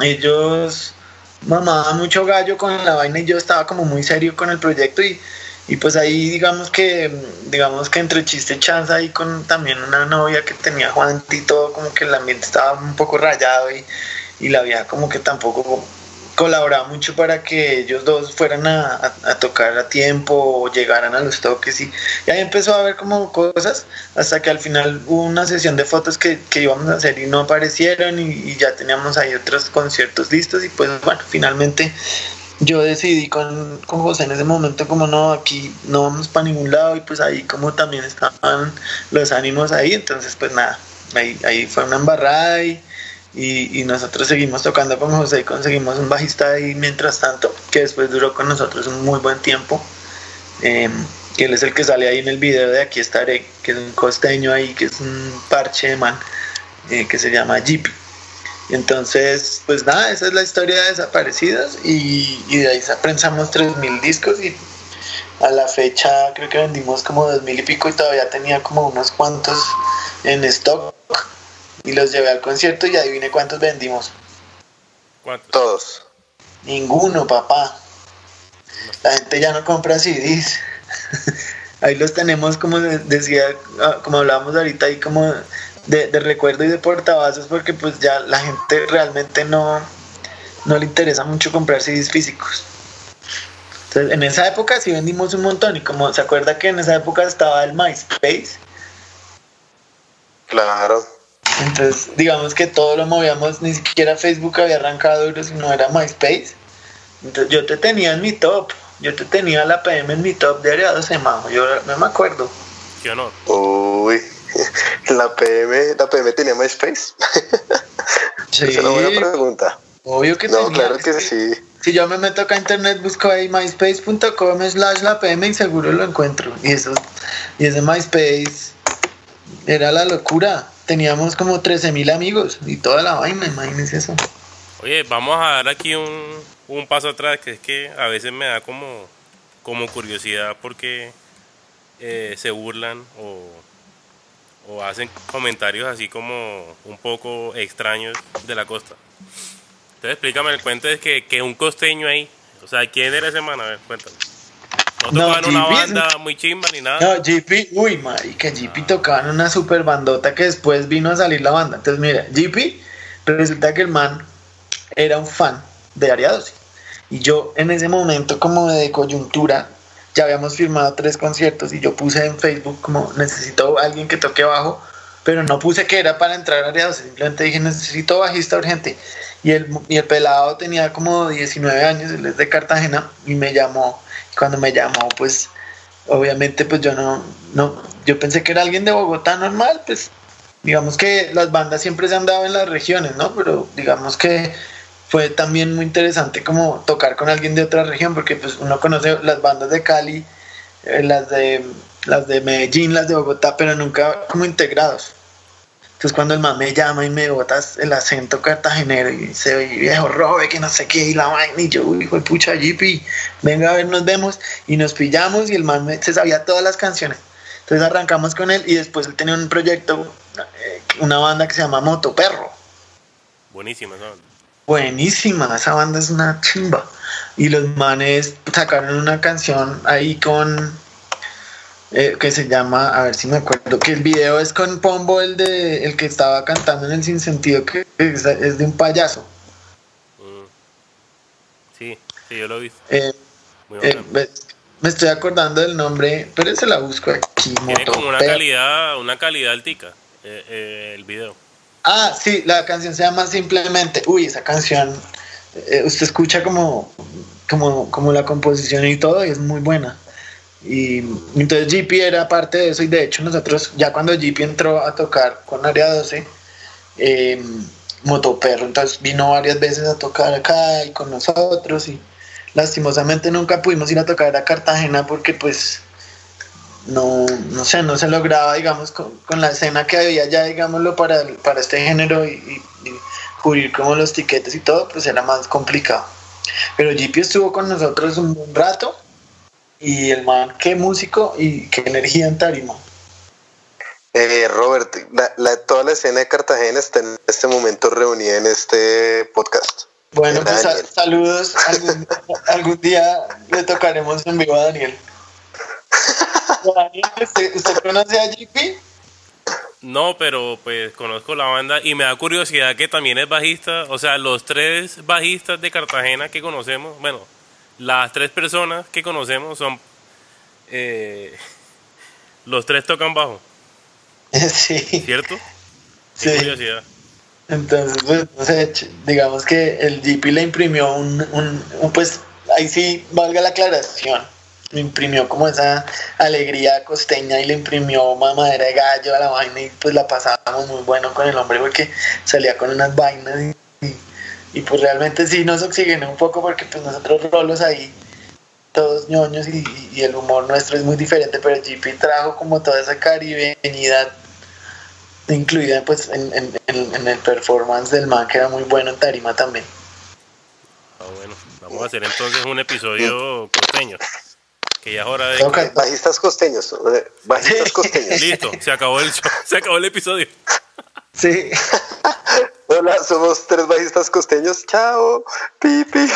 S1: ellos mamaban mucho gallo con la vaina y yo estaba como muy serio con el proyecto y y pues ahí digamos que digamos que entre chiste y chanza y con también una novia que tenía Juan y todo como que el ambiente estaba un poco rayado y, y la vieja como que tampoco colaboraba mucho para que ellos dos fueran a, tocar a tiempo o llegaran a los toques. Y, ahí empezó a ver como cosas hasta que al final hubo una sesión de fotos que, que íbamos a hacer y no aparecieron y, ya teníamos ahí otros conciertos listos y pues bueno finalmente yo decidí con, con, José en ese momento como no, aquí no vamos para ningún lado y pues ahí como también estaban los ánimos ahí, entonces pues nada, ahí, ahí fue una embarrada y, y, nosotros seguimos tocando con José y conseguimos un bajista ahí mientras tanto, que después duró con nosotros un muy buen tiempo. Que él es el que sale ahí en el video de Aquí estaré, que es un costeño ahí, que es un parche de man, eh, que se llama Jeep. Entonces, pues nada, esa es la historia de Desaparecidos y, de ahí prensamos 3.000 discos y a la fecha creo que vendimos como 2.000 y pico y todavía tenía como unos cuantos en stock y los llevé al concierto y adivine cuántos vendimos.
S3: ¿Cuántos? Todos.
S1: Ninguno, papá. La gente ya no compra CDs. [LAUGHS] ahí los tenemos como decía, ah, como hablábamos ahorita ahí como de, recuerdo y de portavasos porque pues ya la gente realmente no, no le interesa mucho comprar CDs físicos. Entonces, en esa época sí vendimos un montón y como se acuerda que en esa época estaba el MySpace.
S3: Claro.
S1: Entonces, digamos que todo lo movíamos, ni siquiera Facebook había arrancado duro, sino era MySpace. Entonces, yo te tenía en mi top, yo te tenía la PM en mi top de área 12, yo no me acuerdo.
S2: Qué honor.
S3: Uy. La PM, la PM tenía MySpace.
S1: Sí.
S3: Esa es una buena pregunta.
S1: Obvio que
S3: No, claro que sí.
S1: Si yo me meto acá a internet, busco ahí myspace.com slash la PM y seguro lo encuentro. Y eso, y ese MySpace era la locura. Teníamos como 13 mil amigos y toda la vaina, imagínense eso.
S2: Oye, vamos a dar aquí un, un paso atrás, que es que a veces me da como, como curiosidad porque eh, se burlan o o hacen comentarios así como un poco extraños de la costa. Entonces explícame el cuento es que, que un costeño ahí, o sea, ¿quién era ese man? A ver, cuéntame. No tocaban una banda muy chimba ni nada.
S1: No, GP, uy, marica, GP ah. tocaban una super bandota que después vino a salir la banda. Entonces, mira, GP, resulta que el man era un fan de Ariados. Y yo en ese momento como de coyuntura ya habíamos firmado tres conciertos y yo puse en Facebook como necesito alguien que toque bajo, pero no puse que era para entrar a simplemente dije necesito bajista urgente. Y el, y el pelado tenía como 19 años, él es de Cartagena y me llamó. cuando me llamó, pues obviamente pues yo no, no, yo pensé que era alguien de Bogotá normal, pues digamos que las bandas siempre se han dado en las regiones, ¿no? Pero digamos que fue también muy interesante como tocar con alguien de otra región, porque pues uno conoce las bandas de Cali, eh, las de las de Medellín, las de Bogotá, pero nunca como integrados. Entonces cuando el man me llama y me botas el acento cartagenero y se ve viejo robe, que no sé qué, y la vaina, y yo, hijo de pucha, Jeepy, venga a ver, nos vemos, y nos pillamos, y el man se sabía todas las canciones. Entonces arrancamos con él, y después él tenía un proyecto, eh, una banda que se llama Moto Perro.
S2: Buenísima, ¿no?
S1: Buenísima, esa banda es una chimba. Y los manes sacaron una canción ahí con eh, que se llama, a ver si me acuerdo, que el video es con Pombo, el de el que estaba cantando en el sinsentido, que es, de un payaso.
S2: Sí, sí, yo lo vi.
S1: Eh, eh, me, estoy acordando del nombre, pero se la busco aquí.
S2: Tiene como una calidad, una calidad altica eh, el video.
S1: Ah, sí, la canción se llama Simplemente. Uy, esa canción, usted escucha como, como, como la composición y todo, y es muy buena. Y entonces GP era parte de eso y de hecho nosotros ya cuando GP entró a tocar con Área 12, eh, Motoperro entonces vino varias veces a tocar acá y con nosotros y lastimosamente nunca pudimos ir a tocar a Cartagena porque pues no, no sé, no se lograba digamos con, la escena que había ya digámoslo para, para este género y, y, cubrir como los tiquetes y todo pues era más complicado. Pero GP estuvo con nosotros un buen rato y el man, qué músico y qué energía en tarima.
S3: Eh, Robert, la, toda la escena de Cartagena está en este momento reunida en este podcast.
S1: Bueno, pues saludos. [LAUGHS] Algún, día le tocaremos en vivo a Daniel. ¿Usted, conoce a JP?
S2: No, pero pues conozco la banda y me da curiosidad que también es bajista. O sea, los tres bajistas de Cartagena que conocemos, bueno, las tres personas que conocemos son. Eh, los tres tocan bajo. [LAUGHS]
S1: Sí.
S2: ¿Cierto?
S1: sí. curiosidad. Entonces, pues, digamos que el GP le imprimió un, un, pues, ahí sí, valga la aclaración, le imprimió como esa alegría costeña y le imprimió mamadera de gallo a la vaina y pues la pasábamos muy bueno con el hombre porque salía con unas vainas y y pues realmente sí nos oxigenó un poco porque pues nosotros rolos ahí todos ñoños y, el humor nuestro es muy diferente, pero GP trajo como toda esa caribeñidad incluida pues en, el performance del man que era muy bueno en tarima también.
S2: Ah, bueno, vamos a hacer entonces un episodio costeño. Que ya es hora de.
S3: Bajistas costeños. Bajistas costeños.
S2: Listo, se acabó el se acabó el episodio.
S1: Sí. [LAUGHS]
S3: Hola, somos tres bajistas costeños. Chao, pipi.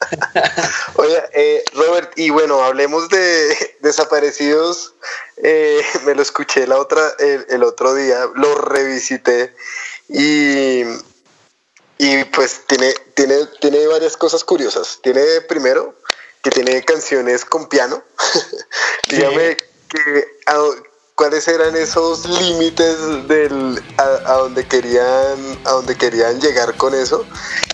S3: [LAUGHS] Oye, eh, Robert, y bueno, hablemos de desaparecidos. Eh, me lo escuché la otra, el, otro día, lo revisité y, y pues tiene, tiene, tiene varias cosas curiosas. Tiene primero que tiene canciones con piano. [LAUGHS] Dígame que, cuáles eran esos límites del a, donde querían a donde querían llegar con eso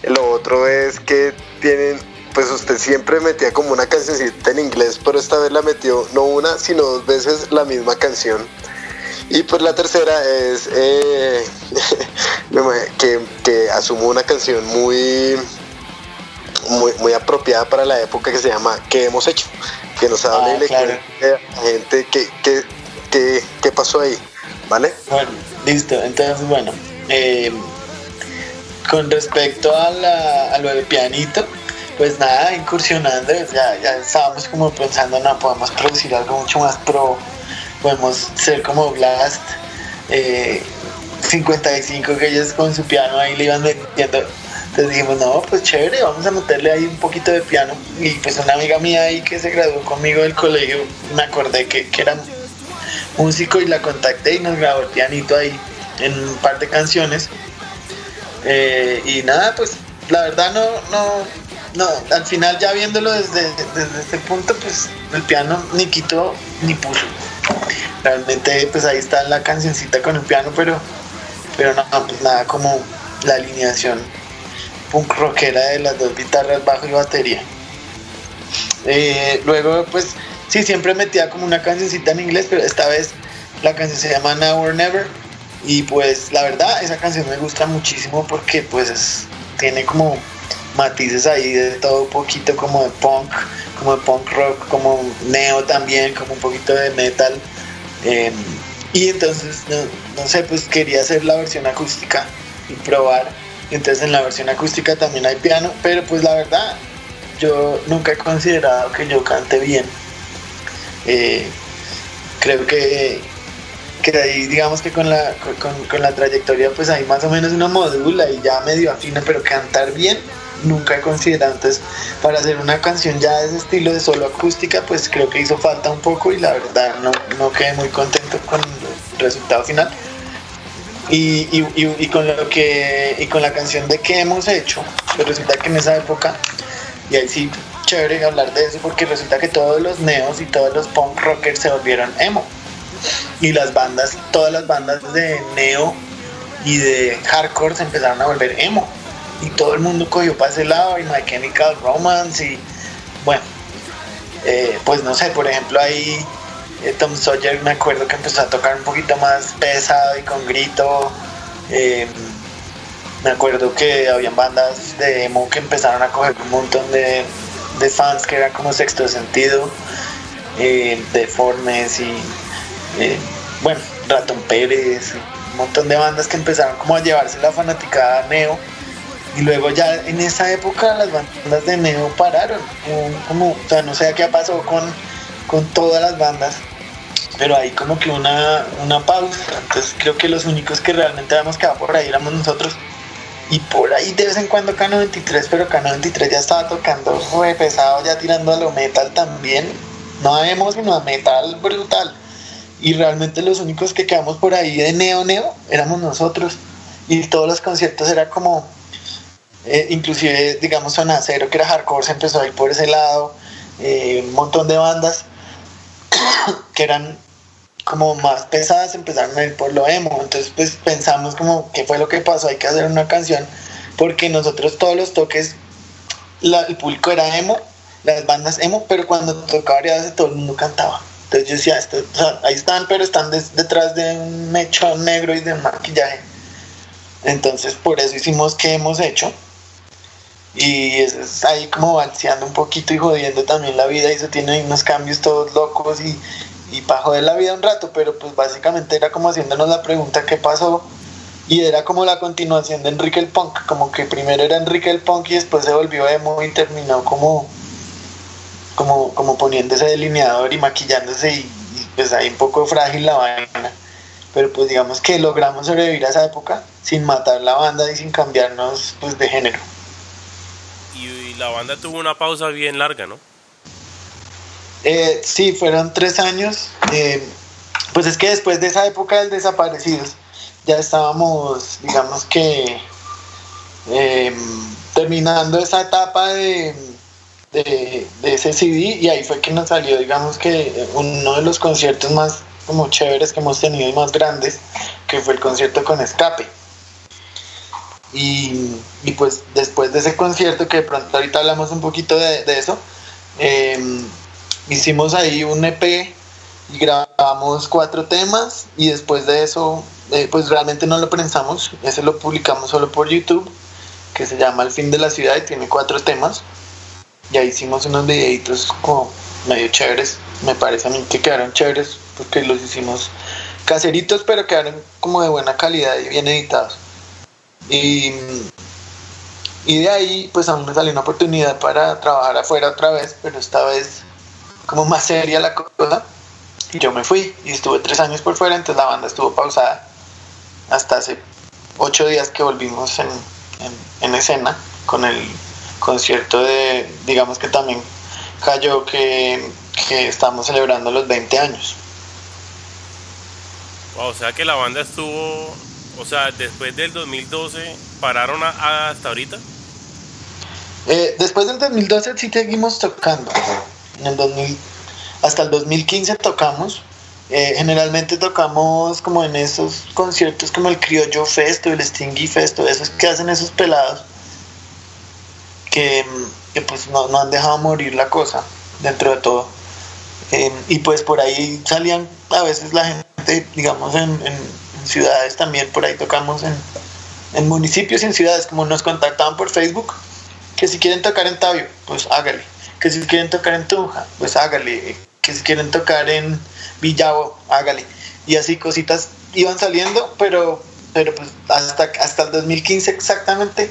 S3: lo otro es que tienen pues usted siempre metía como una cancioncita en inglés pero esta vez la metió no una sino dos veces la misma canción. Y pues la tercera es eh, [LAUGHS] que, que asumo una canción muy muy, muy apropiada para la época que se llama ¿Qué hemos hecho? Que nos habla ah, y gente que, que qué, pasó ahí, ¿vale?
S1: Bueno, listo. Entonces, bueno, eh, con respecto a, la, a lo del pianito, pues nada, incursionando, ya, ya estábamos como pensando, no, podemos producir algo mucho más pro, podemos ser como Blast. 55 eh, que ellos con su piano ahí le iban metiendo entonces dijimos, no, pues chévere, vamos a meterle ahí un poquito de piano. Y pues una amiga mía ahí que se graduó conmigo del colegio, me acordé que, que era músico y la contacté y nos grabó el pianito ahí en un par de canciones. Eh, y nada, pues la verdad no, no, no, al final ya viéndolo desde, desde este punto, pues el piano ni quitó ni puso. Realmente pues ahí está la cancioncita con el piano, pero, pero no, pues nada como la alineación punk rockera de las dos guitarras, bajo y batería. Eh, luego pues sí, siempre metía como una cancioncita en inglés, pero esta vez la canción se llama Now or Never. Y pues la verdad, esa canción me gusta muchísimo porque pues tiene como matices ahí de todo un poquito como de punk, como de punk rock, como neo también, como un poquito de metal. Em, y entonces, no, sé, pues quería hacer la versión acústica y probar. Entonces en la versión acústica también hay piano, pero pues la verdad, yo nunca he considerado que yo cante bien. Eh, creo que, que ahí digamos que con la, con, la trayectoria pues hay más o menos una modula y ya medio afina, pero cantar bien nunca he considerado. Entonces, para hacer una canción ya de ese estilo de solo acústica, pues creo que hizo falta un poco y la verdad no, no quedé muy contento con el resultado final. Y, y, y, con lo que y con la canción de que hemos hecho, pues resulta que en esa época Y ahí sí, chévere hablar de eso porque resulta que todos los neos y todos los punk rockers se volvieron emo. Y las bandas, todas las bandas de neo y de hardcore se empezaron a volver emo. Y todo el mundo cogió para ese lado y My Romance y bueno, eh, pues no sé, por ejemplo ahí Tom Sawyer me acuerdo que empezó a tocar un poquito más pesado y con grito. Eh, me acuerdo que habían bandas de emo que empezaron a coger un montón de, fans que eran como sexto sentido, deformes y bueno, Ratón Pérez, un montón de bandas que empezaron como a llevarse la fanaticada neo. Y luego ya en esa época las bandas de neo pararon, o sea, no sé qué pasó con, con todas las bandas, pero hay como que una, una pausa, entonces creo que los únicos que realmente habíamos quedado por ahí éramos nosotros. Y por ahí de vez en cuando K93, pero K93 ya estaba tocando re pesado, ya tirando a lo metal también. No emo, sino a metal brutal. Y realmente los únicos que quedamos por ahí de neo neo éramos nosotros. Y todos los conciertos era como, eh, inclusive digamos Zona Cero, que era hardcore, se empezó a ir por ese lado. Eh, un montón de bandas [COUGHS] que eran como más pesadas empezaron a ir por lo emo. Entonces pues pensamos como qué fue lo que pasó, hay que hacer una canción porque nosotros todos los toques, el público era emo, las bandas emo, pero cuando tocaba varias todo el mundo cantaba. Entonces yo decía, esto, ahí están, pero están detrás de un mechón negro y de maquillaje. Entonces por eso hicimos que hemos hecho. Y es ahí como balanceando un poquito y jodiendo también la vida y eso tiene unos cambios todos locos y, y para joder la vida un rato, pero pues básicamente era como haciéndonos la pregunta qué pasó y era como la continuación de Enrique el Punk, como que primero era Enrique el Punk y después se volvió emo y terminó como como, como poniendo ese delineador y maquillándose y, pues ahí un poco frágil la vaina. Pero pues digamos que logramos sobrevivir a esa época sin matar la banda y sin cambiarnos pues de género.
S2: Y, la banda tuvo una pausa bien larga, ¿no?
S1: Eh, sí, fueron tres años. Eh, pues es que después de esa época del desaparecidos, ya estábamos, digamos que, eh, terminando esa etapa de, de, ese CD y ahí fue que nos salió, digamos que uno de los conciertos más como chéveres que hemos tenido y más grandes, que fue el concierto con Escape. Y, pues después de ese concierto, que de pronto ahorita hablamos un poquito de, eso, em, hicimos ahí un EP y grabamos cuatro temas y después de eso, eh, pues realmente no lo pensamos, ese lo publicamos solo por YouTube, que se llama El fin de la ciudad y tiene cuatro temas ya hicimos unos videitos como medio chéveres, me parece a mí que quedaron chéveres porque los hicimos caseritos pero quedaron como de buena calidad y bien editados. Y, y de ahí pues a mí me salió una oportunidad para trabajar afuera otra vez, pero esta vez como más seria la cosa. Y yo me fui y estuve tres años por fuera, entonces la banda estuvo pausada hasta hace ocho días que volvimos en, en escena con el concierto de, digamos que también cayó que, estamos celebrando los 20 años.
S2: o sea que la banda estuvo, o sea, después del 2012, ¿pararon hasta ahorita?
S1: Eh, después del 2012 sí seguimos tocando. En el 2000, hasta el 2015 tocamos. Eh, generalmente tocamos como en esos conciertos como el Criollo Fest o el Stingy Fest, o esos que hacen esos pelados que, pues no, han dejado morir la cosa dentro de todo. Eh, y pues por ahí salían a veces la gente, digamos, en, ciudades también, por ahí tocamos en, en municipios y en ciudades, como nos contactaban por Facebook, que si quieren tocar en Tabio, pues hágale. Que si quieren tocar en Tunja, pues hágale. Que si quieren tocar en Villavo, hágale. Y así cositas iban saliendo, pero, pero pues hasta, hasta el 2015 exactamente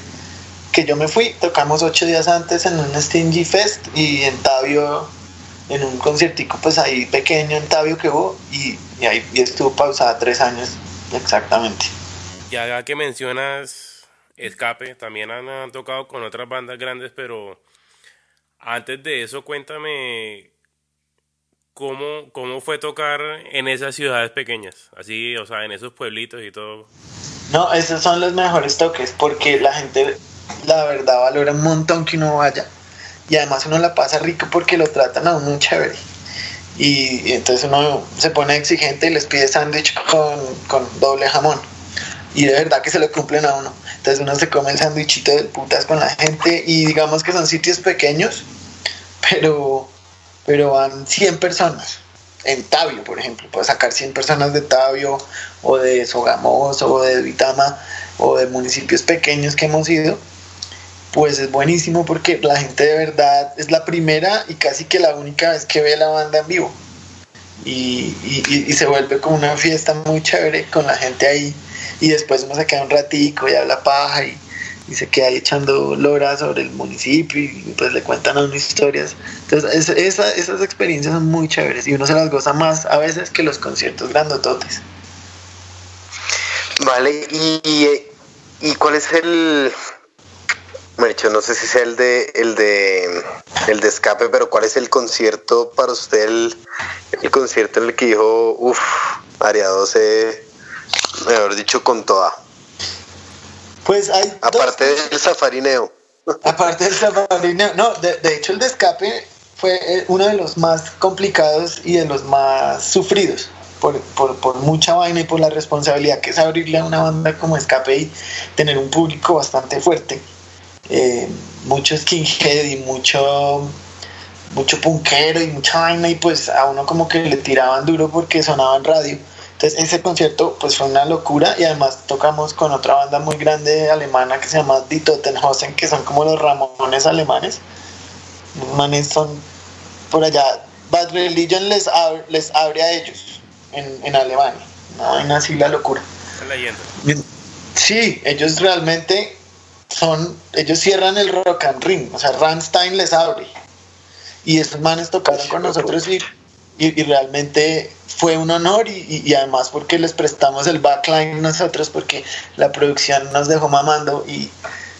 S1: que yo me fui, tocamos ocho días antes en un Stingy Fest y en Tabio, en un conciertico pues ahí pequeño en Tabio que hubo y, ahí estuvo pausada tres años exactamente.
S2: Ya que mencionas Escape, también han, tocado con otras bandas grandes, pero antes de eso cuéntame cómo, cómo fue tocar en esas ciudades pequeñas, así, o sea, en esos pueblitos y todo.
S1: No, esos son los mejores toques porque la gente la verdad valora un montón que uno vaya. y además uno la pasa rico porque lo tratan a uno chévere. Y, entonces uno se pone exigente y les pide sándwich con, con doble jamón. Y de verdad que se lo cumplen a uno. Entonces uno se come el sándwichito de putas con la gente y digamos que son sitios pequeños, pero, pero van 100 personas. En Tabio, por ejemplo, puedo sacar 100 personas de Tabio o de Sogamoso o de Vitama o de municipios pequeños que hemos ido pues es buenísimo porque la gente de verdad es la primera y casi que la única vez que ve la banda en vivo. Y, se vuelve como una fiesta muy chévere con la gente ahí. Y después uno se queda un ratico y habla paja y, se queda ahí echando loras sobre el municipio y pues le cuentan a uno historias. Entonces esas experiencias son muy chéveres y uno se las goza más a veces que los conciertos grandototes.
S3: Vale, y, y cuál es el, no sé si es el de el de el de escape, pero ¿cuál es el concierto para usted el, concierto en el que dijo, uff, Aria 12, mejor dicho, con toda?
S1: Pues hay
S3: aparte del safarineo.
S1: Aparte del safarineo, no, de, de hecho el de escape fue eh, uno de los más complicados y de los más sufridos. Por, por, por, mucha vaina y por la responsabilidad que es abrirle a una banda como Escape y tener un público bastante fuerte eh, mucho skinhead y mucho mucho punkero y mucha vaina y pues a uno como que le tiraban duro porque sonaba en radio. Entonces ese concierto pues fue una locura y además tocamos con otra banda muy grande alemana que se llama Die Totenhausen que son como los Ramones alemanes. Los manes son por allá. Bad Religion les, abre, les abre a ellos en, en Alemania. Una vaina así la locura. Sí, ellos realmente son, ellos cierran el Rock and Ring, o sea, Rammstein les abre. Y esos manes tocaron con nosotros y, y, realmente fue un honor y, además porque les prestamos el backline nosotros porque la producción nos dejó mamando y,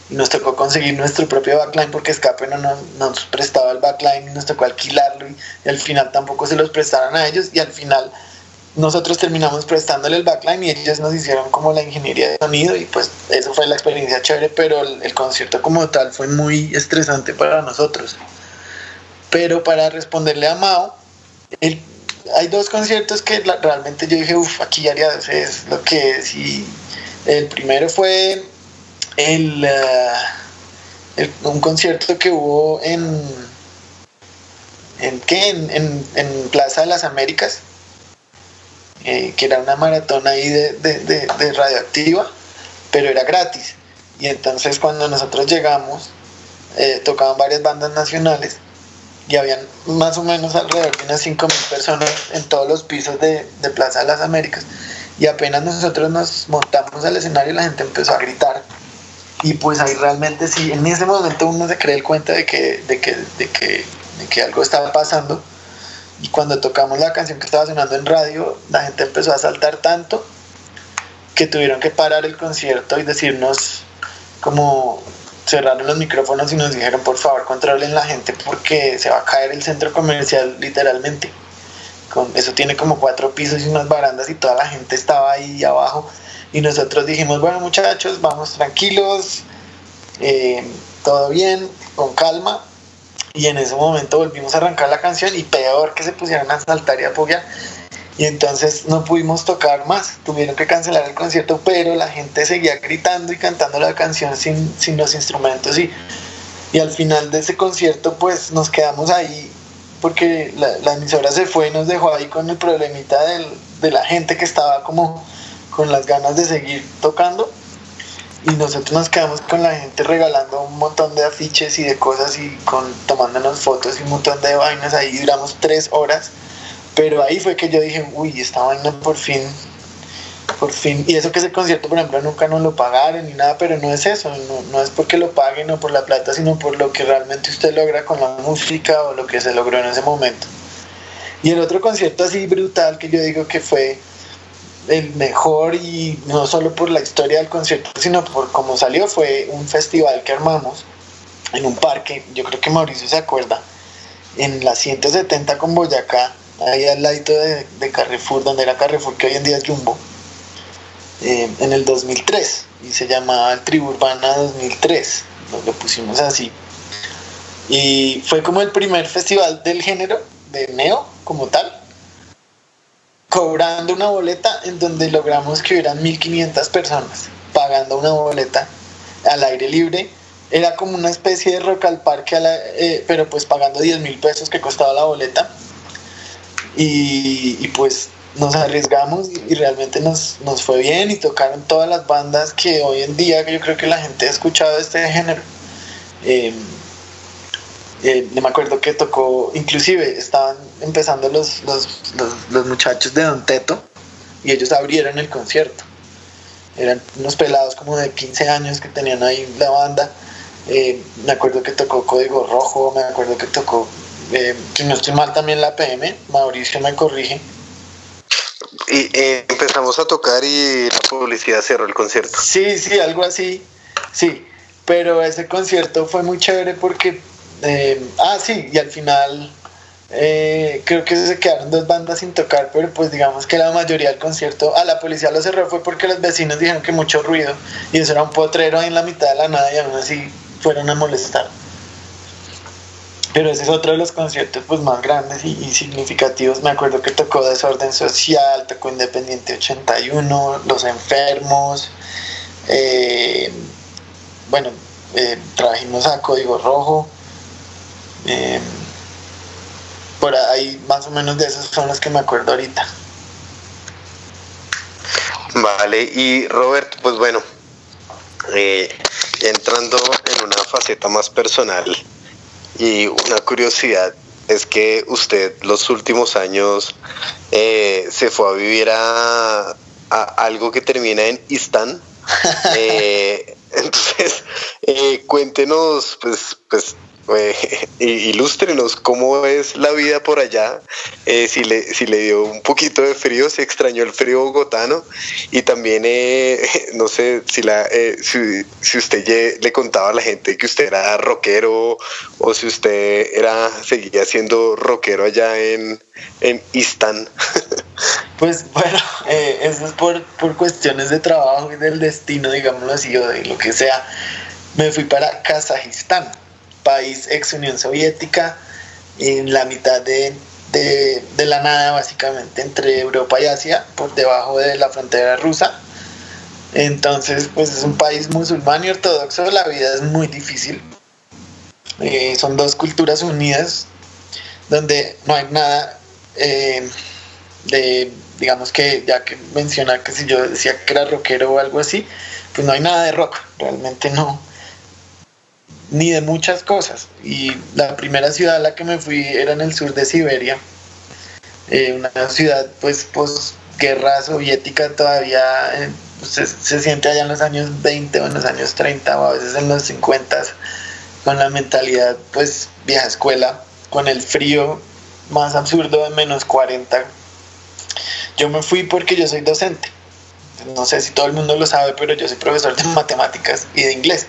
S1: nos tocó conseguir nuestro propio backline porque Escape no nos, prestaba el backline y nos tocó alquilarlo y, al final tampoco se los prestaron a ellos y al final nosotros terminamos prestándole el backline y ellos nos hicieron como la ingeniería de sonido y pues eso fue la experiencia chévere, pero el, concierto como tal fue muy estresante para nosotros. Pero para responderle a Mao, hay dos conciertos que realmente yo dije, uff, aquí ya es lo que es. El primero fue uh, un concierto que hubo en, ¿en qué? en, Plaza de las Américas eh, que era una maratón ahí de, de, radioactiva, pero era gratis. Y entonces cuando nosotros llegamos, eh, tocaban varias bandas nacionales y habían más o menos alrededor de unas 5.000 personas en todos los pisos de, de, Plaza de las Américas. Y apenas nosotros nos montamos al escenario, la gente empezó a gritar. Y pues ahí realmente sí, en ese momento uno se cree el cuenta de que, de que, de que, de que algo estaba pasando y cuando tocamos la canción que estaba sonando en radio, la gente empezó a saltar tanto que tuvieron que parar el concierto y decirnos como cerraron los micrófonos y nos dijeron por favor controlen la gente porque se va a caer el centro comercial literalmente. Con, eso tiene como cuatro pisos y unas barandas y toda la gente estaba ahí abajo y nosotros dijimos bueno muchachos vamos tranquilos, eh, todo bien, con calma y en ese momento volvimos a arrancar la canción y peor que se pusieron a saltar y a apoyar y entonces no pudimos tocar más, tuvieron que cancelar el concierto, pero la gente seguía gritando y cantando la canción sin, sin los instrumentos. Y, y al final de ese concierto pues nos quedamos ahí porque la, la emisora se fue y nos dejó ahí con el problemita del, de la gente que estaba como con las ganas de seguir tocando. Y nosotros nos quedamos con la gente regalando un montón de afiches y de cosas y con tomándonos fotos y un montón de vainas. Ahí duramos tres horas pero ahí fue que yo dije uy esta vaina por fin por fin y eso que ese concierto por ejemplo nunca nos lo pagaron ni nada pero no es eso no, no es porque lo paguen o por la plata sino por lo que realmente usted logra con la música o lo que se logró en ese momento. Y el otro concierto así brutal que yo digo que fue el mejor y no solo por la historia del concierto, sino por cómo salió, fue un festival que armamos en un parque, yo creo que Mauricio se acuerda, en la 170 con Boyacá, ahí al ladito de, Carrefour, donde era Carrefour, que hoy en día es Jumbo, eh, en el 2003, y se llamaba el Tribu Urbana 2003, lo, lo pusimos así. Y fue como el primer festival del género, de Neo, como tal, cobrando una boleta en donde logramos que hubieran 1500 personas pagando una boleta al aire libre. Era como una especie de rock al parque, eh, pero pues pagando 10 mil pesos que costaba la boleta. Y, pues nos arriesgamos y, realmente nos, nos, fue bien y tocaron todas las bandas que hoy en día yo creo que la gente ha escuchado de este género. Eh, eh, me acuerdo que tocó, inclusive estaban empezando los, los, los, muchachos de Don Teto y ellos abrieron el concierto. Eran unos pelados como de 15 años que tenían ahí la banda. Eh, me acuerdo que tocó Código Rojo, me acuerdo que tocó, eh, si no estoy mal, también la PM. Mauricio me corrige.
S3: Y eh, empezamos a tocar y la publicidad cerró el concierto.
S1: Sí, sí, algo así. Sí, pero ese concierto fue muy chévere porque eh, ah, sí, y al final eh, creo que se quedaron dos bandas sin tocar, pero pues digamos que la mayoría del concierto, a la policía lo cerró fue porque los vecinos dijeron que mucho ruido y eso era un potrero ahí en la mitad de la nada y aún así fueron a molestar. Pero ese es otro de los conciertos pues más grandes y, significativos. Me acuerdo que tocó Desorden Social, tocó Independiente 81, Los Enfermos. Eh, bueno, trajimos a Código Rojo. Eh, por ahí más o menos de esos son los que me acuerdo ahorita.
S3: Vale, y Robert, pues bueno, eh, entrando en una faceta más personal y una curiosidad es que usted los últimos años eh, se fue a vivir a, algo que termina en Istán. [LAUGHS] [LAUGHS] entonces, cuéntenos, pues, pues [LAUGHS] eh, ilústrenos cómo es la vida por allá, eh, si, le, si le dio un poquito de frío, si extrañó el frío bogotano y también, eh, [LAUGHS] no sé, si, la, eh, si, si, usted le contaba a la gente que usted era rockero o si usted era seguía siendo rockero allá en, en Istán. [LAUGHS]
S1: Pues bueno, eso es por, por cuestiones de trabajo y del destino, digámoslo así, o de lo que sea. Me fui para Kazajistán país ex Unión Soviética, en la mitad de, la nada básicamente entre Europa y Asia, por debajo de la frontera rusa. Entonces, pues es un país musulmán y ortodoxo, la vida es muy difícil. Eh, son dos culturas unidas donde no hay nada eh, de, digamos que ya que menciona que si yo decía que era rockero o algo así, pues no hay nada de rock, realmente no ni de muchas cosas. Y la primera ciudad a la que me fui era en el sur de Siberia, eh, una ciudad pues guerra soviética todavía eh, se, siente allá en los años 20 o en los años 30 o a veces en los 50 con la mentalidad pues vieja escuela, con el frío más absurdo de menos 40. Yo me fui porque yo soy docente. No sé si todo el mundo lo sabe, pero yo soy profesor de [LAUGHS] matemáticas y de inglés.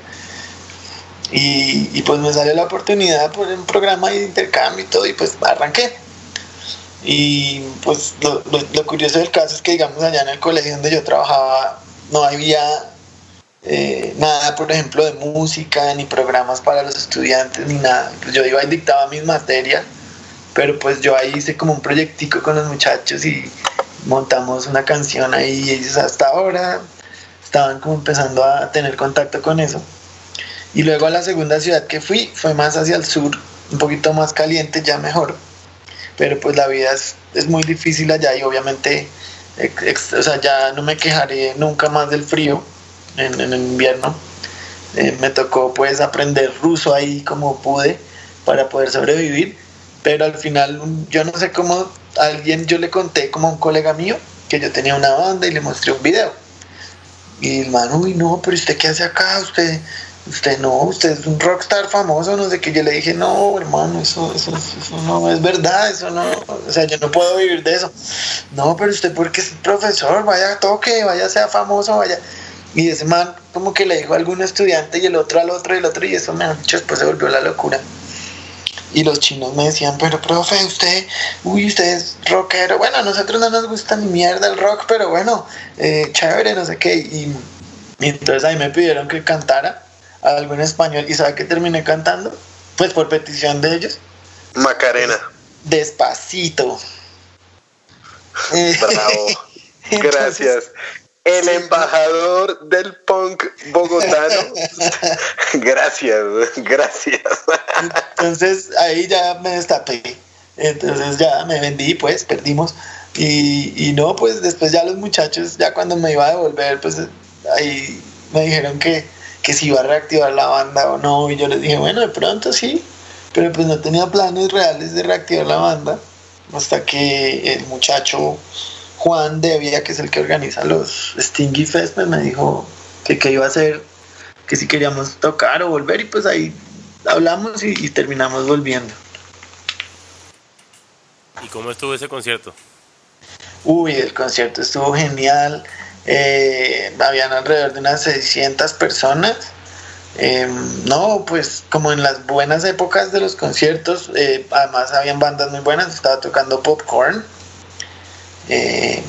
S1: Y, pues me salió la oportunidad por un programa de intercambio y todo, y pues arranqué. Y pues lo, curioso del caso es que, digamos, allá en el colegio donde yo trabajaba, no había eh, nada, por ejemplo, de música, ni programas para los estudiantes, ni nada. Pues yo iba y dictaba mis materias, pero pues yo ahí hice como un proyectico con los muchachos y montamos una canción ahí y ellos hasta ahora estaban como empezando a tener contacto con eso. Y luego a la segunda ciudad que fui fue más hacia el sur, un poquito más caliente, ya mejor. Pero pues la vida es, es muy difícil allá y obviamente, o sea, ya no me quejaré nunca más del frío en, en el invierno. Eh, me tocó pues aprender ruso ahí como pude para poder sobrevivir. Pero al final yo no sé cómo alguien, yo le conté como a un colega mío que yo tenía una banda y le mostré un video. Y el man, uy, no, pero ¿usted qué hace acá? Usted usted no, usted es un rockstar famoso, no sé qué. Yo le dije, no, hermano, eso, eso, eso no es verdad, eso no, o sea, yo no puedo vivir de eso. No, pero usted porque es profesor, vaya, toque, vaya, sea famoso, vaya. Y ese man como que le dijo a algún estudiante y el otro al otro y el otro y eso me dicho, después se volvió la locura. Y los chinos me decían, pero profe, usted, uy, usted es rockero. Bueno, a nosotros no nos gusta ni mierda el rock, pero bueno, eh, chévere, no sé qué. y entonces ahí me pidieron que cantara algo en español y sabe que terminé cantando pues por petición de ellos.
S3: Macarena.
S1: Despacito. [LAUGHS]
S3: Bravo. [LAUGHS] Gracias. El embajador del punk bogotano. [LAUGHS] gracias, gracias.
S1: Entonces ahí ya me destapé. Entonces ya me vendí, pues perdimos. Y, y no, pues después ya los muchachos, ya cuando me iba a devolver, pues ahí me dijeron que, que si iba a reactivar la banda o no. Y yo les dije, bueno, de pronto sí. Pero pues no tenía planes reales de reactivar la banda. Hasta que el muchacho Juan Devia, que es el que organiza los Stingy Fest, pues, me dijo que qué iba a hacer, que si queríamos tocar o volver y pues ahí hablamos y, terminamos volviendo.
S2: ¿Y cómo estuvo ese concierto?
S1: Uy, el concierto estuvo genial. Eh, habían alrededor de unas 600 personas. Em, no, pues como en las buenas épocas de los conciertos, eh, además habían bandas muy buenas, estaba tocando Popcorn, eh,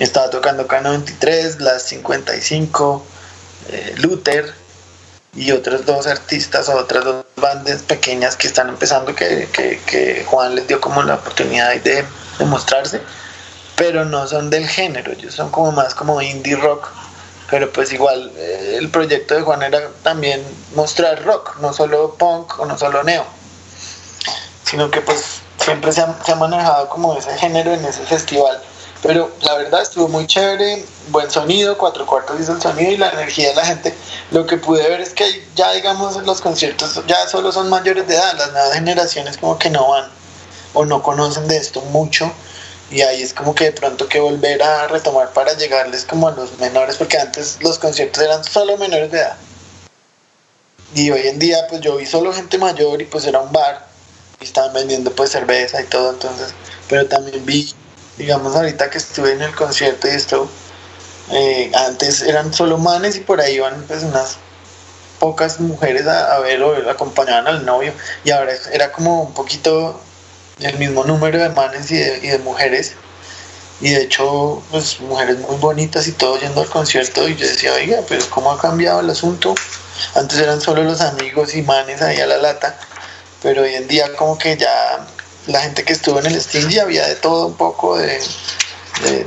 S1: estaba tocando K93, Las 55, eh, Luther y otros dos artistas o otras dos bandas pequeñas que están empezando que, que, Juan les dio como la oportunidad de, de, mostrarse, pero no son del género, ellos son como más como indie rock, pero pues igual eh, el proyecto de Juan era también mostrar rock, no solo punk o no solo neo, sino que pues siempre se ha, manejado como ese género en ese festival. Pero la verdad estuvo muy chévere, buen sonido, cuatro cuartos hizo el sonido y la energía de la gente. Lo que pude ver es que ya digamos los conciertos ya solo son mayores de edad, las nuevas generaciones como que no van o no conocen de esto mucho y ahí es como que de pronto que volver a retomar para llegarles como a los menores porque antes los conciertos eran solo menores de edad. Y hoy en día pues yo vi solo gente mayor y pues era un bar estaban vendiendo pues cerveza y todo, entonces, pero también vi, digamos ahorita que estuve en el concierto y esto, eh, antes eran solo manes y por ahí iban pues unas pocas mujeres a, ver o acompañaban al novio y ahora era como un poquito el mismo número de manes y de, mujeres. Y de hecho pues mujeres muy bonitas y todo yendo al concierto. Y yo decía oiga pero cómo ha cambiado el asunto antes eran solo los amigos y manes ahí a la lata. Pero hoy en día como que ya la gente que estuvo en el Stingy había de todo un poco de,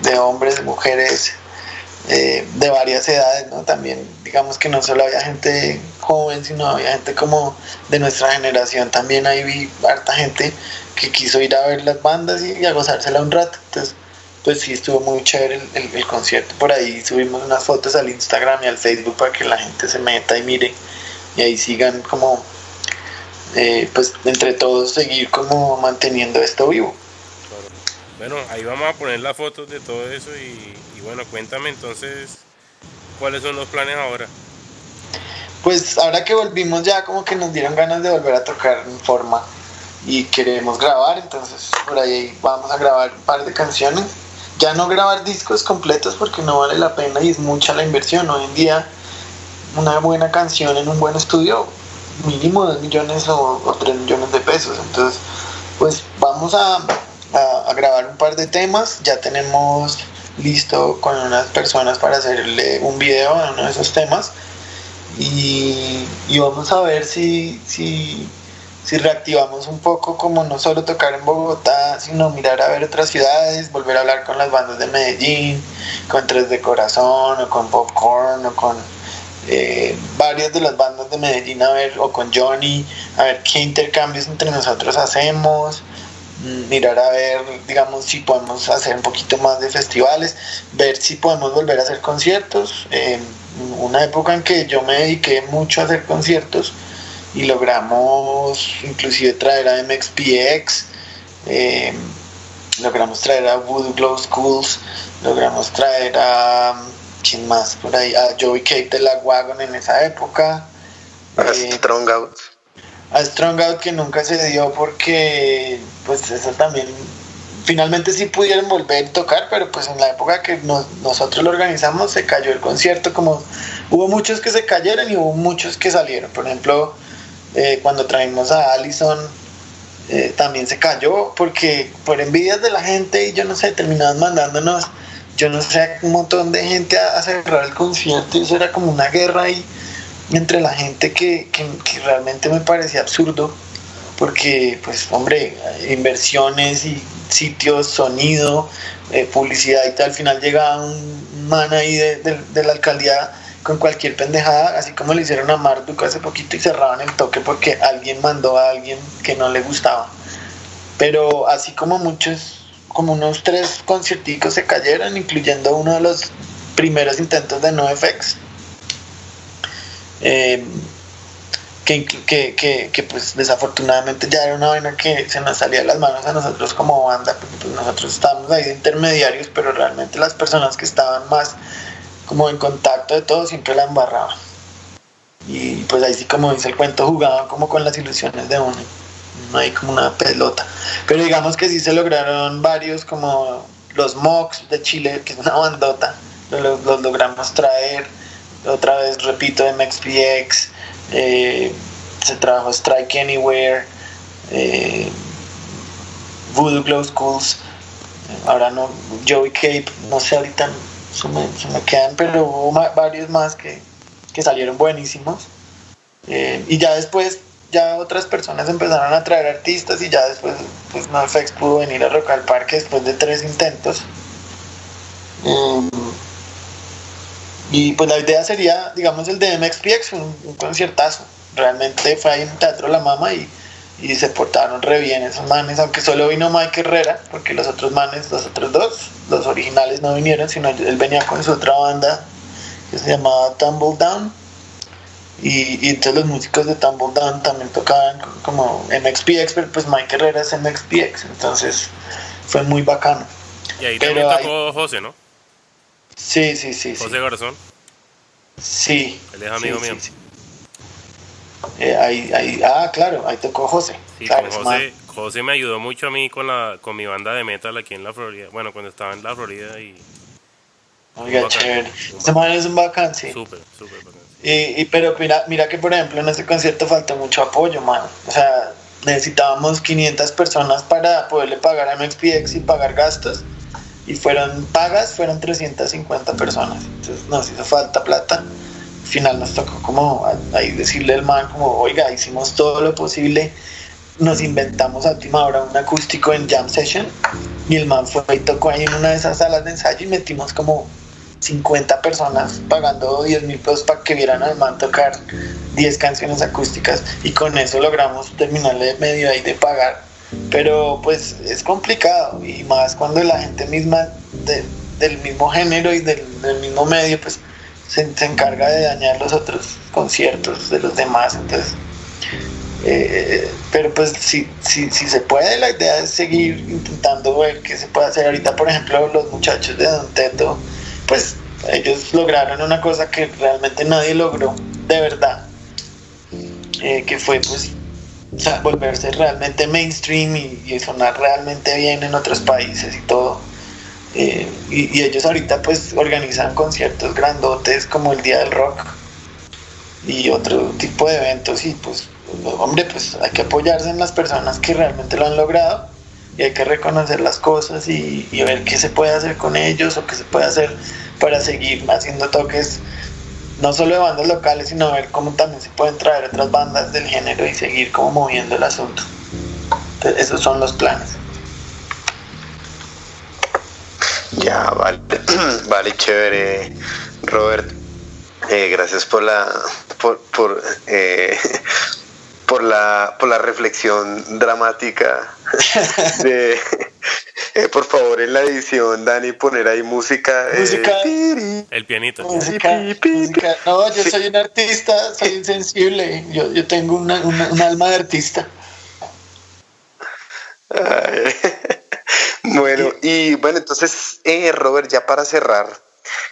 S1: de, hombres, de mujeres, de varias edades, ¿no? También digamos que no solo había gente joven, sino había gente como de nuestra generación, también ahí vi harta gente que quiso ir a ver las bandas y, a gozársela un rato, entonces pues sí estuvo muy chévere el, el, concierto, por ahí subimos unas fotos al Instagram y al Facebook para que la gente se meta y mire. Y ahí sigan como eh, pues entre todos seguir como manteniendo esto vivo.
S2: Bueno, ahí vamos a poner las fotos de todo eso y, bueno, cuéntame entonces cuáles son los planes ahora.
S1: Pues ahora que volvimos ya como que nos dieron ganas de volver a tocar en forma y queremos grabar, entonces por ahí vamos a grabar un par de canciones. Ya no grabar discos completos porque no vale la pena y es mucha la inversión. Hoy en día una buena canción en un buen estudio mínimo 2 millones o, o 3 millones de pesos. Entonces, pues vamos a, a, grabar un par de temas. Ya tenemos listo con unas personas para hacerle un video a uno de esos temas. Y, y vamos a ver si, si, si reactivamos un poco como no solo tocar en Bogotá, sino mirar a ver otras ciudades, volver a hablar con las bandas de Medellín, con Tres de Corazón o con Popcorn o con eh, varias de las bandas de Medellín a ver, o con Johnny, a ver qué intercambios entre nosotros hacemos, mm, mirar a ver, digamos, si podemos hacer un poquito más de festivales, ver si podemos volver a hacer conciertos. Eh, una época en que yo me dediqué mucho a hacer conciertos y logramos inclusive traer a MXPX, eh, logramos traer a Voodoo Glow Schools, logramos traer a ¿Quién más por ahí? A Joey Cake de la Wagon en esa época.
S3: A eh, Strong Out.
S1: A Strong Out que nunca se dio porque, pues, eso también. Finalmente sí pudieron volver a tocar, pero pues en la época que nosotros lo organizamos se cayó el concierto. Como hubo muchos que se cayeron y hubo muchos que salieron. Por ejemplo, eh, cuando traímos a Allison, eh, también se cayó porque por envidias de la gente y yo no sé, terminaban mandándonos yo no sé, un montón de gente a, cerrar el concierto y eso era como una guerra ahí entre la gente que, que, realmente me parecía absurdo porque pues hombre, inversiones y sitios, sonido, eh, publicidad y tal, al final llegaba un man ahí de, de, de, la alcaldía con cualquier pendejada, así como le hicieron a Marduk hace poquito y cerraban el toque porque alguien mandó a alguien que no le gustaba. Pero así como muchos, como unos tres concierticos se cayeron, incluyendo uno de los primeros intentos de NoFX. Eh, que, que, que, pues desafortunadamente ya era una vaina que se nos salía de las manos a nosotros como banda, porque pues nosotros estábamos ahí de intermediarios, pero realmente las personas que estaban más como en contacto de todo siempre la embarraban. Y pues ahí sí como dice el cuento, jugaban como con las ilusiones de uno, no hay como una pelota. Pero digamos que sí se lograron varios como los Mox de Chile, que es una bandota, los, los logramos traer, otra vez repito, MXPX, eh, se trabajó Strike Anywhere, eh, Voodoo Glow Schools, ahora no, Joey Cape, no sé ahorita se me, quedan, pero hubo varios más que, que salieron buenísimos. Eh, y ya después, ya otras personas empezaron a traer artistas y ya después, pues NoFX pudo venir a Rock al Parque después de tres intentos. Um, y pues la idea sería, digamos, el de MXPX, un, un conciertazo. Realmente fue ahí en Teatro La Mama y, y, se portaron re bien esos manes, aunque solo vino Mike Herrera, porque los otros manes, los otros dos, los originales no vinieron, sino él venía con su otra banda que se llamaba Tumble Down. Y, y entonces los músicos de Tumble Down también tocaban como MXPX, pero pues Mike Herrera es MXPX, entonces fue muy bacano.
S2: Y ahí también pero tocó ahí, José, ¿no?
S1: Sí, sí, sí.
S2: José
S1: sí.
S2: Garzón.
S1: Sí.
S2: Él es amigo
S1: sí,
S2: mío.
S1: sí, eh, ahí, ahí, ah, claro, ahí tocó José.
S2: Sí,
S1: claro,
S2: con José, José me ayudó mucho a mí con la con mi banda de metal aquí en la Florida. Bueno, cuando estaba en la Florida y.
S1: Oiga, chévere. Este man es un bacán, sí.
S2: Súper, súper bacán.
S1: Y, y, pero mira, mira que por ejemplo en este concierto faltó mucho apoyo, mano. O sea, necesitábamos 500 personas para poderle pagar a MXPX y pagar gastos. Y fueron pagas, fueron 350 personas. Entonces nos hizo falta plata. Al final nos tocó como ahí decirle al man como, oiga, hicimos todo lo posible. Nos inventamos a última hora un acústico en Jam Session. Y el man fue y tocó ahí en una de esas salas de ensayo y metimos como 50 personas pagando 10 mil pesos para que vieran al man tocar 10 canciones acústicas y con eso logramos terminarle medio ahí de pagar. Pero pues es complicado y más cuando la gente misma de, del mismo género y del, del mismo medio pues se, encarga de dañar los otros conciertos de los demás. Entonces, eh, pero pues si, si, si se puede, la idea es seguir intentando ver qué se puede hacer. Ahorita, por ejemplo, los muchachos de Don Teto pues ellos lograron una cosa que realmente nadie logró de verdad, eh, que fue pues volverse realmente mainstream y, sonar realmente bien en otros países y todo. Eh, y, ellos ahorita pues organizan conciertos grandotes como el Día del Rock y otro tipo de eventos y pues hombre pues hay que apoyarse en las personas que realmente lo han logrado y hay que reconocer las cosas y, ver qué se puede hacer con ellos o qué se puede hacer para seguir haciendo toques no solo de bandas locales sino ver cómo también se pueden traer otras bandas del género y seguir como moviendo el asunto. Esos son los planes
S3: ya vale. [CLEARS THROAT] Vale chévere. Robert eh, gracias por la por, por eh, [LAUGHS] por la, por la reflexión dramática de, [LAUGHS] eh, por favor en la edición Dani poner ahí música,
S1: música.
S2: eh, el pianito.
S1: música, música. no yo sí. soy un artista soy insensible. Yo, yo tengo una, una, un alma de artista.
S3: Ay. [LAUGHS] bueno y bueno entonces eh, Robert ya para cerrar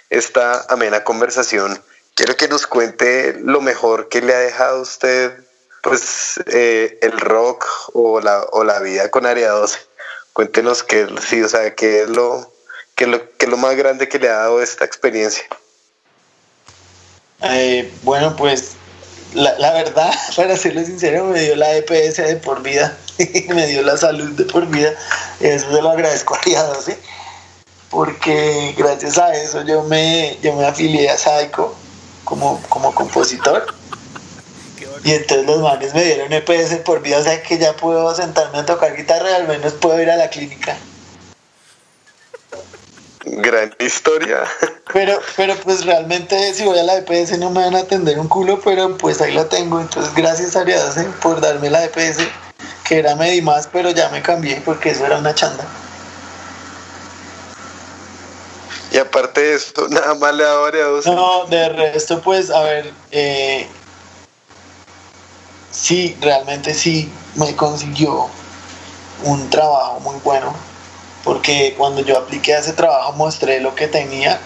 S3: esta amena conversación quiero que nos cuente lo mejor que le ha dejado a usted pues eh, el rock o la, o la vida con Área 12. Cuéntenos qué, sí, o sea, qué es lo, qué es lo, qué es lo más grande que le ha dado esta experiencia.
S1: Eh, bueno, pues la, la, verdad, [LAUGHS] para serle sincero, me dio la EPS de por vida, [LAUGHS] me dio la salud de por vida, eso se lo agradezco a 12, porque gracias a eso yo me, yo me afilié a Psycho como, como compositor. Y entonces los manes me dieron EPS por vida, o sea que ya puedo sentarme a tocar guitarra y al menos puedo ir a la clínica.
S3: Gran historia.
S1: Pero, pero pues realmente si voy a la EPS no me van a atender un culo, pero pues ahí la tengo. Entonces gracias a Dios por darme la EPS, que era más pero ya me cambié porque eso era una chanda.
S3: Y aparte de esto, [LAUGHS] nada más le da Ariadoce.
S1: No, de resto pues, a ver, eh, sí, realmente sí me consiguió un trabajo muy bueno porque cuando yo apliqué a ese trabajo mostré lo que tenía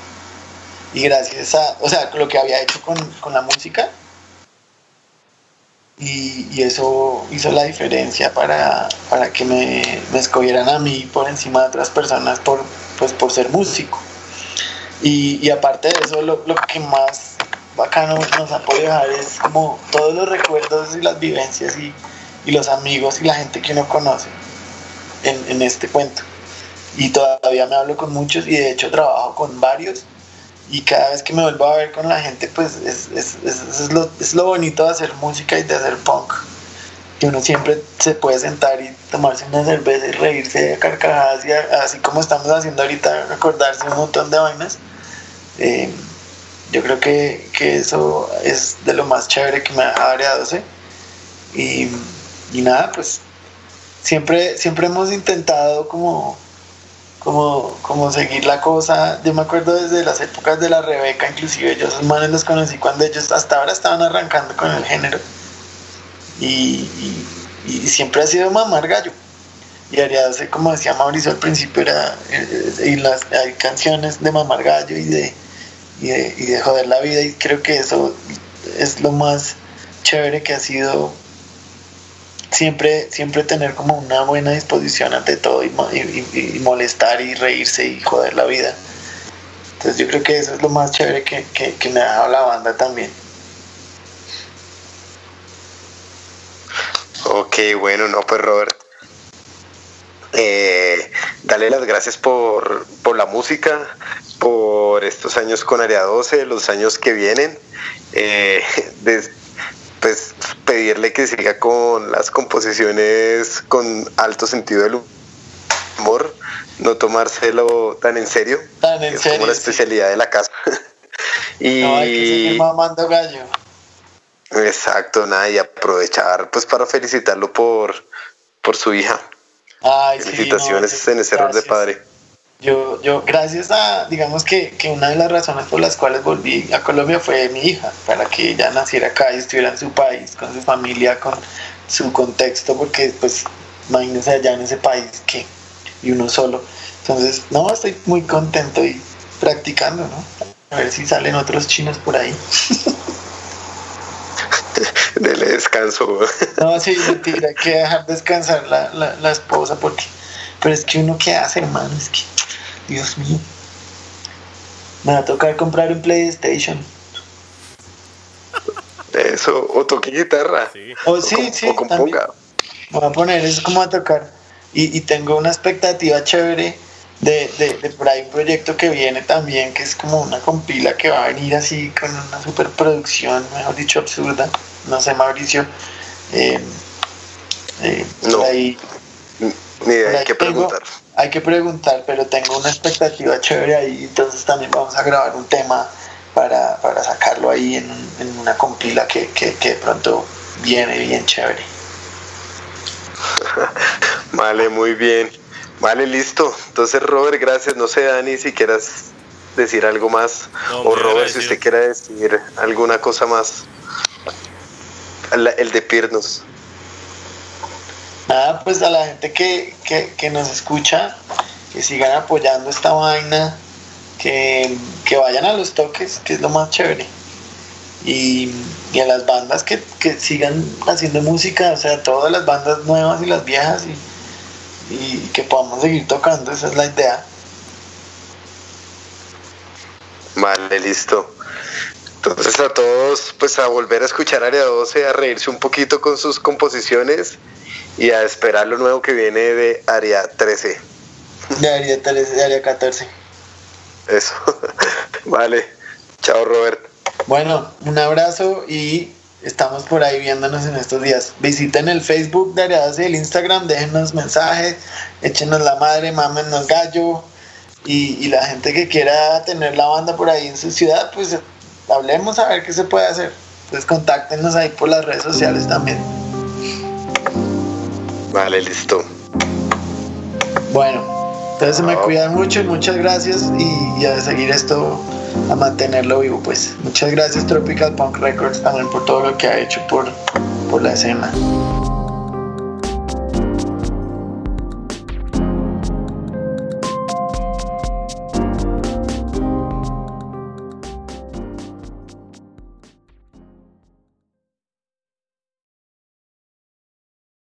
S1: y gracias a, o sea, lo que había hecho con, la música y, eso hizo la diferencia para, para que me, escogieran a mí por encima de otras personas por, pues, por ser músico. Y, aparte de eso, lo, que más bacano nos ha podido dejar es como todos los recuerdos y las vivencias y, los amigos y la gente que uno conoce en, en este cuento y todavía me hablo con muchos y de hecho trabajo con varios. Y cada vez que me vuelvo a ver con la gente pues es, es, es, lo, es lo bonito de hacer música y de hacer punk. Que uno siempre se puede sentar y tomarse una cerveza y reírse de carcajadas y así como estamos haciendo ahorita recordarse un montón de vainas. Eh, yo creo que, que, eso es de lo más chévere que me ha variado y, y nada pues siempre siempre hemos intentado como como, como seguir la cosa. Yo me acuerdo desde las épocas de la Rebeca, inclusive yo esos manes los conocí cuando ellos hasta ahora estaban arrancando con el género. Y, siempre ha sido mamar gallo. Y Ariadose, como decía Mauricio al principio, era, eh, y las, hay canciones de mamar gallo y de, y de, y de joder la vida. Y creo que eso es lo más chévere que ha sido siempre, siempre tener como una buena disposición ante todo y, molestar y reírse y joder la vida. Entonces yo creo que eso es lo más chévere que, me ha dado la banda también.
S3: Ok, bueno, no, pues Robert. Eh, dale las gracias por, la música, por estos años con Área 12, los años que vienen. Eh, [LAUGHS] pues pedirle que siga con las composiciones con alto sentido del humor, no tomárselo tan en serio,
S1: tan en
S3: es
S1: serio,
S3: como la especialidad de la casa. [LAUGHS]
S1: y no, hay que seguir mamando gallo.
S3: Exacto, nada, y aprovechar pues para felicitarlo por, por su hija.
S1: Ay,
S3: Felicitaciones en ese error de padre.
S1: Yo, yo, gracias a, digamos que, que, una de las razones por las cuales volví a Colombia fue mi hija, para que ella naciera acá y estuviera en su país, con su familia, con su contexto, porque pues imagínense allá en ese país que, y uno solo. Entonces, no, estoy muy contento y practicando, ¿no? A ver si salen otros chinos por ahí. [LAUGHS]
S3: Dele descanso.
S1: no, sí, mentira, hay que dejar descansar la, la, la esposa porque... Pero es que uno qué hace, hermano, es que Dios mío. Me va a tocar comprar un PlayStation.
S3: Eso, o toque guitarra.
S1: Sí. O, sí, sí. componga. Voy a poner eso como a tocar. Y, tengo una expectativa chévere de, de, por ahí un proyecto que viene también, que es como una compila que va a venir así con una superproducción, mejor dicho, absurda. No sé, Mauricio. Eh,
S3: eh, no. Ahí, ni idea, hay que preguntar
S1: hay que preguntar, pero tengo una expectativa chévere ahí, entonces también vamos a grabar un tema para, sacarlo ahí en, una compila que, que, de pronto viene bien chévere. [LAUGHS]
S3: Vale, muy bien. Vale, listo. Entonces, Robert, gracias. No sé, Dani, si quieras decir algo más. o Robert, si usted quiera decir alguna cosa más. El de Pirnos.
S1: Nada, pues a la gente que, nos escucha, que sigan apoyando esta vaina, que, vayan a los toques, que es lo más chévere. Y, a las bandas que, sigan haciendo música, o sea, todas las bandas nuevas y las viejas, y, y que podamos seguir tocando, esa es la idea.
S3: Vale, listo. Entonces a todos, pues a volver a escuchar Área 12, a reírse un poquito con sus composiciones y a esperar lo nuevo que viene de Área 13.
S1: De Área 13, de Área 14.
S3: Eso. [LAUGHS] vale. Chao, Robert.
S1: Bueno, un abrazo y estamos por ahí viéndonos en estos días. Visiten el Facebook de Areados y el Instagram, déjenos mensajes, échenos la madre, mámenos gallo. Y, y la gente que quiera tener la banda por ahí en su ciudad, pues hablemos a ver qué se puede hacer. Pues contáctenos ahí por las redes sociales también.
S3: Vale, listo.
S1: Bueno, entonces se me cuidan mucho y muchas gracias y, y a seguir esto, a mantenerlo vivo pues. Muchas gracias Tropical Punk Records también por todo lo que ha hecho por, por la escena.